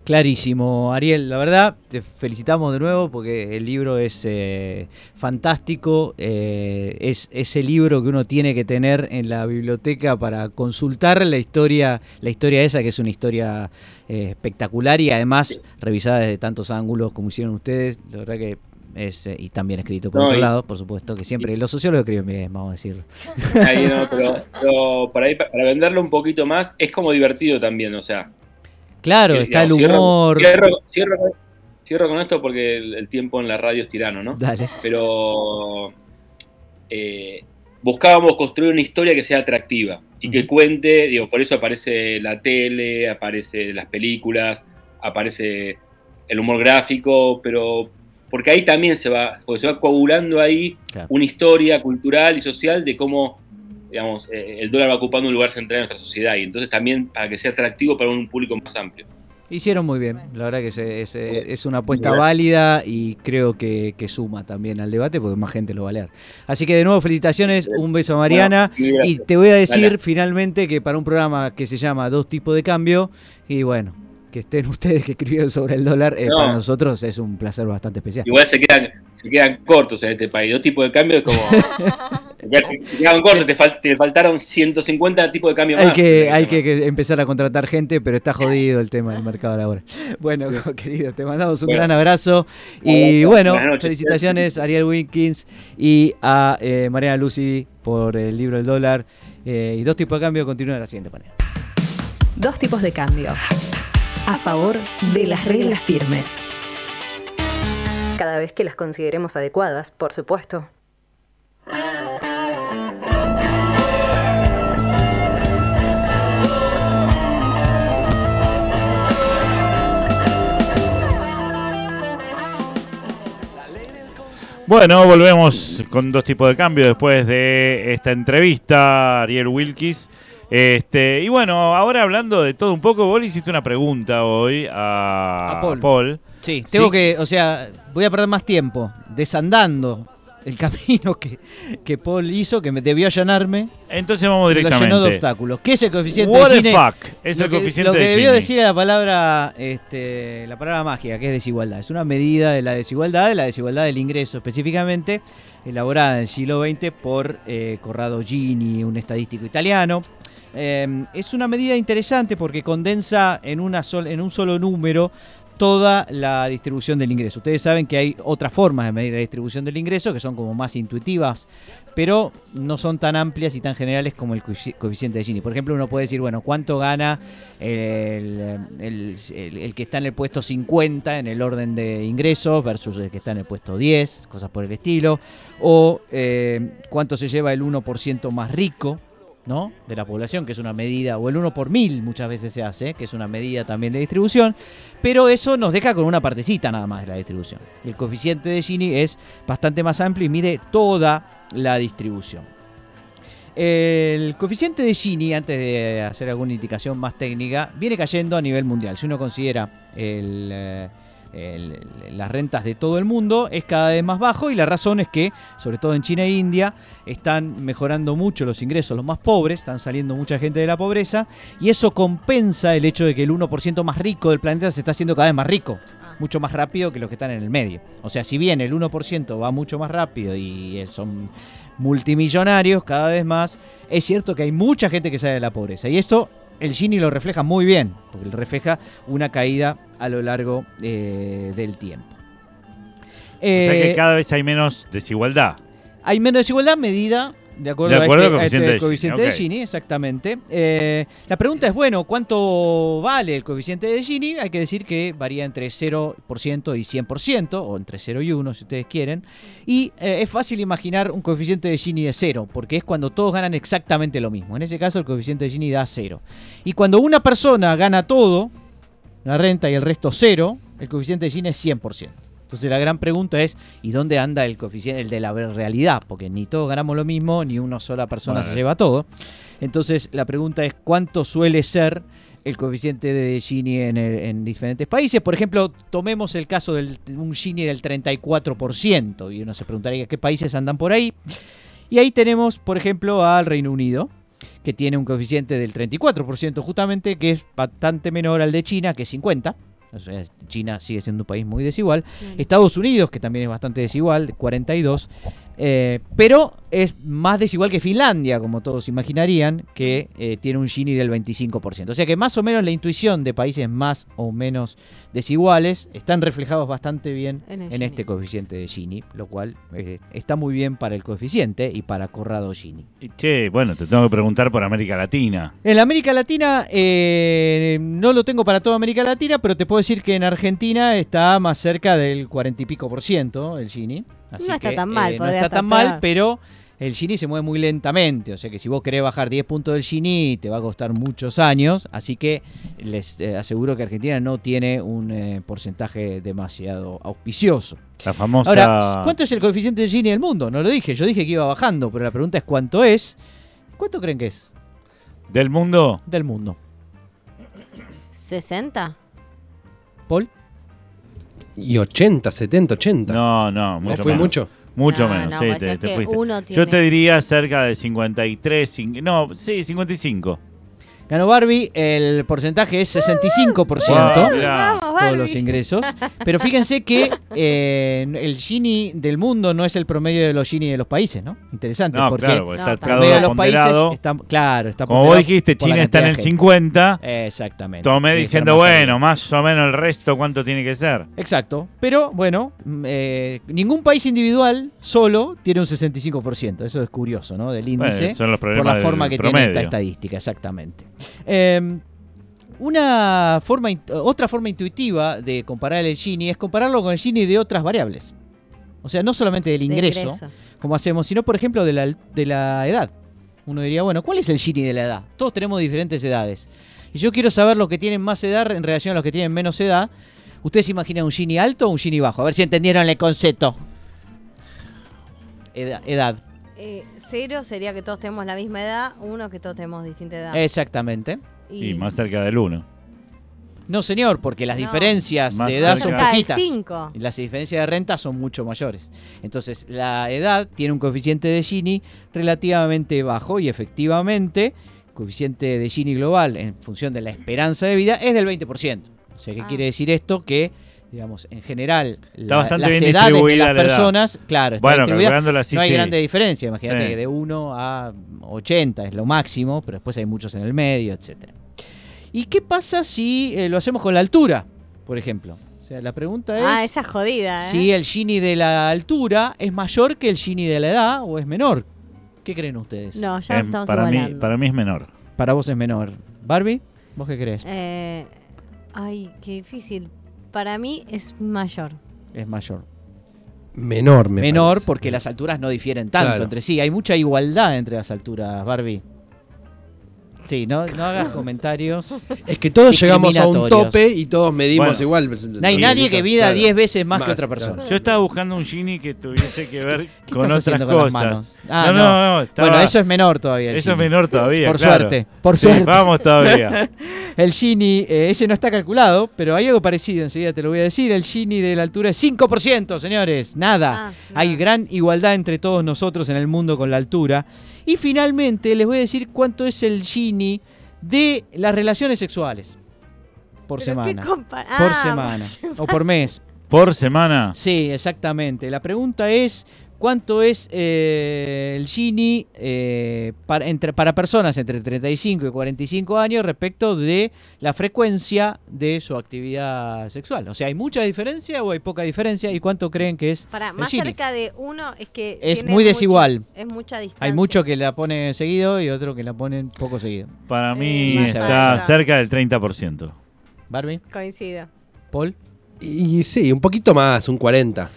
Clarísimo, Ariel. La verdad, te felicitamos de nuevo porque el libro es eh, fantástico. eh, es ese libro que uno tiene que tener en la biblioteca para consultar la historia, la historia esa, que es una historia eh, espectacular y además revisada desde tantos ángulos como hicieron ustedes. La verdad que es, eh, y también escrito por No, otro y- lado, por supuesto, que siempre los sociólogos escriben bien, vamos a decirlo. Ahí no, pero, pero para, ahí- para venderlo un poquito más, es como divertido también, o sea. Claro, está el digamos, humor. Cierro, cierro con- cierro con esto porque el, el tiempo en la radio es tirano, ¿no? Dale. Pero eh, buscábamos construir una historia que sea atractiva y que cuente, digo, por eso aparece la tele, aparece las películas, aparece el humor gráfico, pero porque ahí también se va, porque se va coagulando ahí Claro. una historia cultural y social de cómo digamos, eh, el dólar va ocupando un lugar central en nuestra sociedad y entonces también para que sea atractivo para un público más amplio. Hicieron muy bien, la verdad que se- es, es una apuesta válida y creo que, que suma también al debate porque más gente lo va a leer. Así que de nuevo felicitaciones, un beso a Mariana Bueno, y te voy a decir finalmente que para un programa que se llama Dos tipos de cambio y bueno, que estén ustedes que escribieron sobre el dólar, eh, No. para nosotros es un placer bastante especial. Igual se quedan, se quedan cortos en este país. Dos tipos de cambio es como. se quedan cortos, te, fal- te faltaron 150 tipos de cambio Hay más. que, hay que, que empezar a contratar gente, pero está jodido el tema del mercado laboral. Bueno, querido, te mandamos un Bueno. gran abrazo. Y abrazo. bueno, Buenas noches. felicitaciones a Ariel Winkins y a eh, Mariana Lucy por el libro El dólar. Eh, y dos tipos de cambio continúan de la siguiente manera. Dos tipos de cambio. A favor de las reglas firmes. Cada vez que las consideremos adecuadas, por supuesto. Bueno, volvemos con dos tipos de cambio después de esta entrevista, Ariel Wilkis. Este, y bueno, ahora hablando de todo un poco, vos le hiciste una pregunta hoy a, A Paul. Paul. Sí, tengo Sí. que, o sea, voy a perder más tiempo desandando el camino que, que Paul hizo, que me debió allanarme. Entonces vamos Lo llenó de directamente. obstáculos. ¿Qué es el coeficiente What de the Gini? fuck es Lo el que- coeficiente Lo que de debió Gini. decir era la palabra, este, la palabra mágica, que es desigualdad. Es una medida de la desigualdad, de la desigualdad del ingreso específicamente, elaborada en el siglo XX por eh, Corrado Gini, un estadístico italiano. Eh, es una medida interesante porque condensa en, un solo número toda la distribución del ingreso. Ustedes saben que hay otras formas de medir la distribución del ingreso que son como más intuitivas, pero no son tan amplias y tan generales como el coefici- coeficiente de Gini. Por ejemplo, uno puede decir, bueno, ¿cuánto gana el que está en el puesto 50 en el orden de ingresos versus el que está en el puesto 10, cosas por el estilo? O eh, cuánto se lleva el 1% más rico ¿no? de la población, que es una medida, o el 1 por mil muchas veces se hace, que es una medida también de distribución, pero eso nos deja con una partecita nada más de la distribución. El coeficiente de Gini es bastante más amplio y mide toda la distribución. El coeficiente de Gini, antes de hacer alguna indicación más técnica, viene cayendo a nivel mundial. Si uno considera el, eh, el- las rentas de todo el mundo, es cada vez más bajo y la razón es que, sobre todo en China e India, están mejorando mucho los ingresos los más pobres, están saliendo mucha gente de la pobreza y eso compensa el hecho de que el 1% más rico del planeta se está haciendo cada vez más rico mucho más rápido que los que están en el medio. O sea, si bien el 1% va mucho más rápido y eh, son multimillonarios cada vez más, es cierto que hay mucha gente que sale de la pobreza. Y esto el Gini lo refleja muy bien, porque refleja una caída a lo largo eh, del tiempo. O sea Eh, que cada vez hay menos desigualdad. hay menos desigualdad medida de acuerdo, De acuerdo a al este, a coeficiente este de Gini, coeficiente de. Gini, exactamente. Eh, la pregunta es, bueno, ¿cuánto vale el coeficiente de Gini? Hay que decir que varía entre 0% y 100%, o entre 0 y 1 si ustedes quieren. Y eh, es fácil imaginar un coeficiente de Gini de 0, porque es cuando todos ganan exactamente lo mismo. En ese caso el coeficiente de Gini da 0. Y cuando una persona gana todo, la renta y el resto 0, el coeficiente de Gini es 100%. Entonces la gran pregunta es, ¿y dónde anda el coeficiente, el de la realidad? Porque ni todos ganamos lo mismo, ni una sola persona Bueno, se lleva todo. Entonces la pregunta es, ¿cuánto suele ser el coeficiente de Gini en, el- en diferentes países? Por ejemplo, tomemos el caso de un Gini del 34%, y uno se preguntaría qué países andan por ahí. Y ahí tenemos, por ejemplo, al Reino Unido, que tiene un coeficiente del 34% justamente, que es bastante menor al de China, que es 50%. China sigue siendo un país muy desigual. Estados Unidos, que también es bastante desigual, de 42. Eh, pero es más desigual que Finlandia, como todos imaginarían, que eh, tiene un Gini del 25%. O sea que más o menos la intuición de países más o menos desiguales están reflejados bastante bien En este coeficiente de Gini, lo cual eh, está muy bien para el coeficiente y para Corrado Gini. Che, bueno, te tengo que preguntar por América Latina. En la América Latina, eh, no lo tengo para toda América Latina, pero te puedo decir que en Argentina está más cerca del 40 y pico por ciento el Gini. Así No está que, tan mal, eh, no está estar tan mal, pero el Gini se mueve muy lentamente. O sea que si vos querés bajar 10 puntos del Gini, te va a costar muchos años. Así que les eh, aseguro que Argentina no tiene un eh, porcentaje demasiado auspicioso. La famosa. Ahora, ¿cuánto es el coeficiente del Gini del mundo? No lo dije, yo dije que iba bajando, pero la pregunta es cuánto es. ¿Cuánto creen que es del mundo? del mundo? ¿60? Paul. Y 80, 70, 80. No, no, ¿No mucho fue menos. mucho? Mucho No, menos, no, sí, pues te, te fuiste. uno Yo tiene- te diría cerca de 53, cin- no, sí, 55. Ganó Barbie, el porcentaje es 65%. Wow, todos los ingresos. Pero fíjense que eh, el Gini del mundo no es el promedio de los Gini de los países, ¿no? Interesante, No, porque claro, está el promedio de los países está, claro, está Como vos dijiste, China está en el de gente. 50. Exactamente. Tomé diciendo, bueno, más o menos el resto, ¿cuánto tiene que ser? Exacto. Pero bueno, mm, eh, ningún país individual solo tiene un 65%. Eso es curioso, ¿no? Del índice. Bueno, son los por la forma del que tiene esta estadística, exactamente. Eh, una forma, otra forma intuitiva de comparar el Gini es compararlo con el Gini de otras variables. O sea, no solamente del De ingreso, como hacemos, sino por ejemplo de la, de la edad. Uno diría, bueno, ¿cuál es el Gini de la edad? Todos tenemos diferentes edades. Y yo quiero saber los que tienen más edad en relación a los que tienen menos edad. ¿Ustedes se imaginan un Gini alto o un Gini bajo? A ver si entendieron el concepto. Edad. edad. Eh, cero sería que todos tenemos la misma edad, uno que todos tenemos distinta edad. Exactamente. Y más cerca del 1. No, señor, porque las No. diferencias Más de edad cerca. son poquitas. 5. Y Las diferencias de renta son mucho mayores. Entonces, la edad tiene un coeficiente de Gini relativamente bajo y efectivamente, coeficiente de Gini global en función de la esperanza de vida es del 20%. O sea, ¿qué Ah. quiere decir esto? Que, digamos, en general, Está la- bastante las bien edades de las la edad. personas, claro, está Bueno, distribuida. así, no hay sí. grande diferencia. Imagínate Sí. que de 1 a 80 es lo máximo, pero después hay muchos en el medio, etcétera. ¿Y qué pasa si eh, lo hacemos con la altura, por ejemplo? O sea, la pregunta es Ah, esa jodida, ¿eh? si el Gini de la altura es mayor que el Gini de la edad o es menor. ¿Qué creen ustedes? No, ya Em, estamos para, mí, para mí es menor. Para vos es menor. Barbie, ¿vos qué crees? Eh, ay, qué difícil. Para mí es mayor. Es mayor. Menor, me menor parece. porque las alturas no difieren tanto Claro. entre sí. Hay mucha igualdad entre las alturas, Barbie. Sí, no, no hagas comentarios. Es que todos llegamos a un tope y todos medimos Bueno. igual. No hay nadie que Claro. 10 veces más, que Más, otra persona. claro. Yo estaba buscando un Gini que tuviese que ver ¿Qué con estás otras haciendo con las cosas. manos? Ah, no, no. no, no, estaba- Bueno, eso es menor todavía. el eso es Gini. menor todavía. Por claro. suerte, por Sí, suerte. Vamos todavía. El Gini, eh, ese no está calculado, pero hay algo parecido, enseguida te lo voy a decir. El Gini de la altura es 5%, señores. Nada. Ah, Hay nada. gran igualdad entre todos nosotros en el mundo con la altura. Y finalmente les voy a decir cuánto es el Gini de las relaciones sexuales. Por ¿Pero qué semana. Por Ah, semana. O por mes. Por semana. Sí, exactamente. La pregunta es cuánto es eh, el Gini eh, para, entre, para personas entre 35 y 45 años respecto de la frecuencia de su actividad sexual. O sea, ¿hay mucha diferencia o hay poca diferencia? ¿Y cuánto creen que es Para, el más Gini? cerca de uno es que. Es muy mucho- desigual. es mucha distancia. Hay mucho que la ponen seguido y otro que la ponen poco seguido. Para mí Eh, está cerca del 30%. Barbie, Coincido. Paul. Y sí, un poquito más, un 40.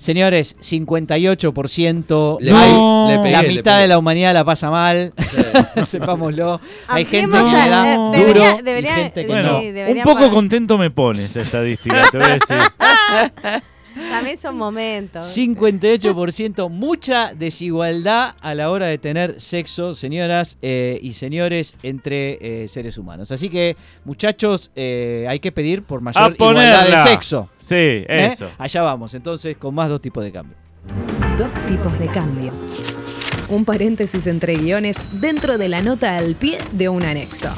Señores, 58%. Le, Hay- No. le pegué, la mitad de la humanidad la pasa mal, sepámoslo. Hay gente que le da eh, duro debería- y debería- gente que Sí, Bueno, no. un poco contento me pone esa estadística, te voy a decir. También son momentos. 58%, mucha desigualdad a la hora de tener sexo, señoras eh, y señores, entre eh, seres humanos. Así que, muchachos, eh, hay que pedir por mayor igualdad de sexo. Sí, ¿eh? eso. Allá vamos, entonces, con más dos tipos de cambio. Dos tipos de cambio. Un paréntesis entre guiones dentro de la nota al pie de un anexo.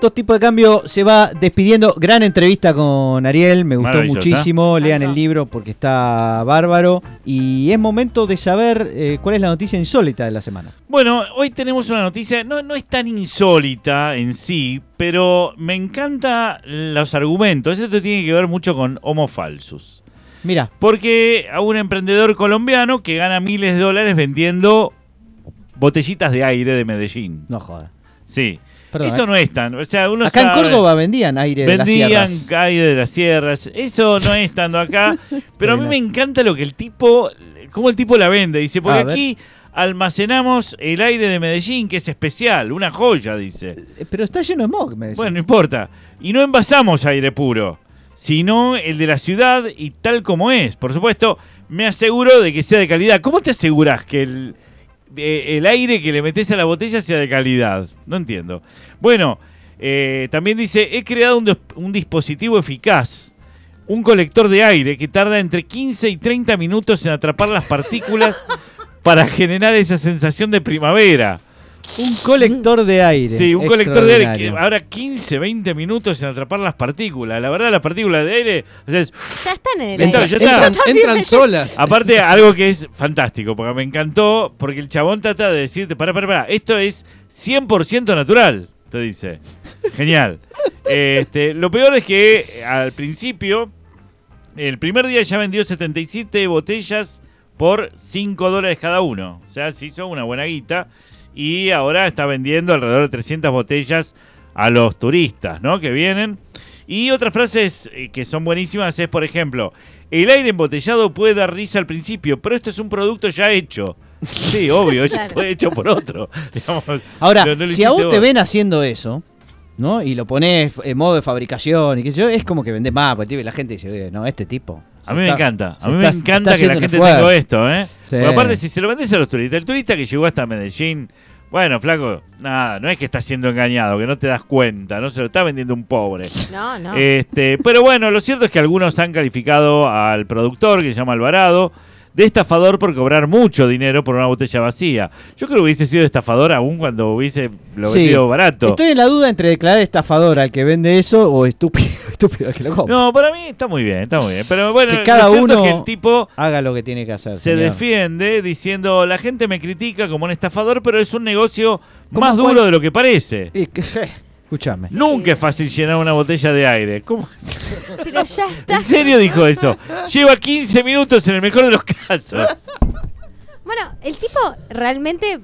Dos tipos de cambio se va despidiendo. Gran entrevista con Ariel, me gustó muchísimo. Lean el libro porque está bárbaro. Y es momento de saber eh, cuál es la noticia insólita de la semana. Bueno, hoy tenemos una noticia, no, no es tan insólita en sí, pero me encantan los argumentos. Esto tiene que ver mucho con Homo Falsus. Mira, Porque a un emprendedor colombiano que gana miles de dólares vendiendo botellitas de aire de Medellín. no joda. Sí. Perdón, Eso eh. no es tan. O sea, uno Acá en Córdoba vendían aire de las Vendían sierras. aire de las sierras. Eso no es estando acá. pero a mí me encanta lo que el tipo. Cómo el tipo la vende. Dice, porque aquí almacenamos el aire de Medellín, que es especial, una joya, dice. Eh, Pero está lleno de smog, me decía. Bueno, no importa. Y no envasamos aire puro, sino el de la ciudad y tal como es. Por supuesto, me aseguro de que sea de calidad. ¿Cómo te aseguras que el, eh, el aire que le metes a la botella sea de calidad? No entiendo. Bueno, eh, también dice, he creado un, un dispositivo eficaz. Un colector de aire que tarda entre 15 y 30 minutos en atrapar las partículas para generar esa sensación de primavera. Un colector de aire. Sí, un colector de aire que ahora 15, 20 minutos en atrapar las partículas. La verdad, las partículas de aire. o sea, es- Ya están en el Entra- aire. ya está. Entran, entran solas. aparte, algo que es fantástico, porque me encantó, porque el chabón trata de decirte: para, para, para, esto es 100% natural, te dice. Genial. Este, lo peor es que eh, al principio, el primer día ya vendió 77 botellas por 5 dólares cada uno. O sea, se hizo una buena guita. Y ahora está vendiendo alrededor de 300 botellas a los turistas, ¿no? Que vienen. Y otras frases eh, que son buenísimas es, por ejemplo, el aire embotellado puede dar risa al principio, pero esto es un producto ya hecho. Sí, obvio, Claro. fue hecho por otro. Digamos, Ahora, no- si a vos te ven haciendo eso, ¿no? Y lo pones en modo de fabricación y qué sé yo, es como que vendés más, porque la gente dice, "Oye, no, este tipo. A mí me encanta, a mí me encanta que la gente un esfuerzo". tenga esto, ¿eh? Sí. Aparte, si se lo vendes a los turistas, el turista que llegó hasta Medellín Bueno, flaco, nada, no es que estás siendo engañado, que no te das cuenta, no se lo está vendiendo un pobre. No, no. Este, pero bueno, lo cierto es que algunos han calificado al productor, que se llama Alvarado, de estafador por cobrar mucho dinero por una botella vacía. Yo creo que hubiese sido estafador aún cuando hubiese lo Sí. vendido barato. Estoy en la duda entre declarar estafador al que vende eso o estúpido, estúpido al que lo compra. No, para mí está muy bien, está muy bien. Pero bueno, que cada lo uno es que el tipo haga lo que tiene que hacer. se señor. defiende diciendo, la gente me critica como un estafador, pero es un negocio ¿Cómo más cuál- duro de lo que parece. Y que- escúchame. Nunca es fácil llenar una botella de aire. ¿Cómo? Pero ya está. ¿En serio dijo eso? Lleva 15 minutos en el mejor de los casos. Bueno, el tipo realmente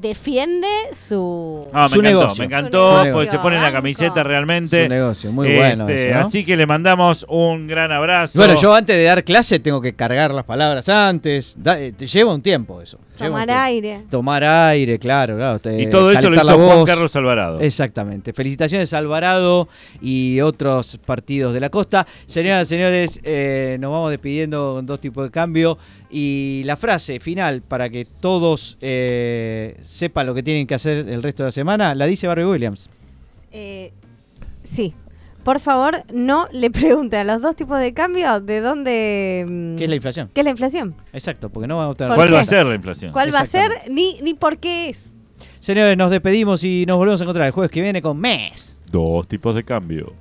defiende su. Ah, me Su encantó, negocio. me encantó, negocio, se pone la camiseta realmente. Su negocio, muy bueno Este, eso, ¿no? Así que le mandamos un gran abrazo. Bueno, yo antes de dar clase tengo que cargar las palabras antes. Da- eh, te lleva un tiempo eso. Tomar aire. Tomar aire, claro, claro. te- y todo eso lo hizo Juan. Carlos Alvarado. Exactamente. Felicitaciones a Alvarado y otros partidos de la costa. Señoras y señores, eh, nos vamos despidiendo con dos tipos de cambio. Y la frase final para que todos eh, sepan lo que tienen que hacer el resto de la semana, la dice Barry Williams. Eh, sí. Por favor, no le pregunten a los dos tipos de cambio de dónde. mm, ¿Qué es la inflación? ¿Qué es la inflación? Exacto, porque no vamos a tener. ¿Por ¿Cuál qué? va a ser la inflación? ¿Cuál va a ser? Ni, ni por qué es. Señores, nos despedimos y nos volvemos a encontrar el jueves que viene con mes. Dos tipos de cambio.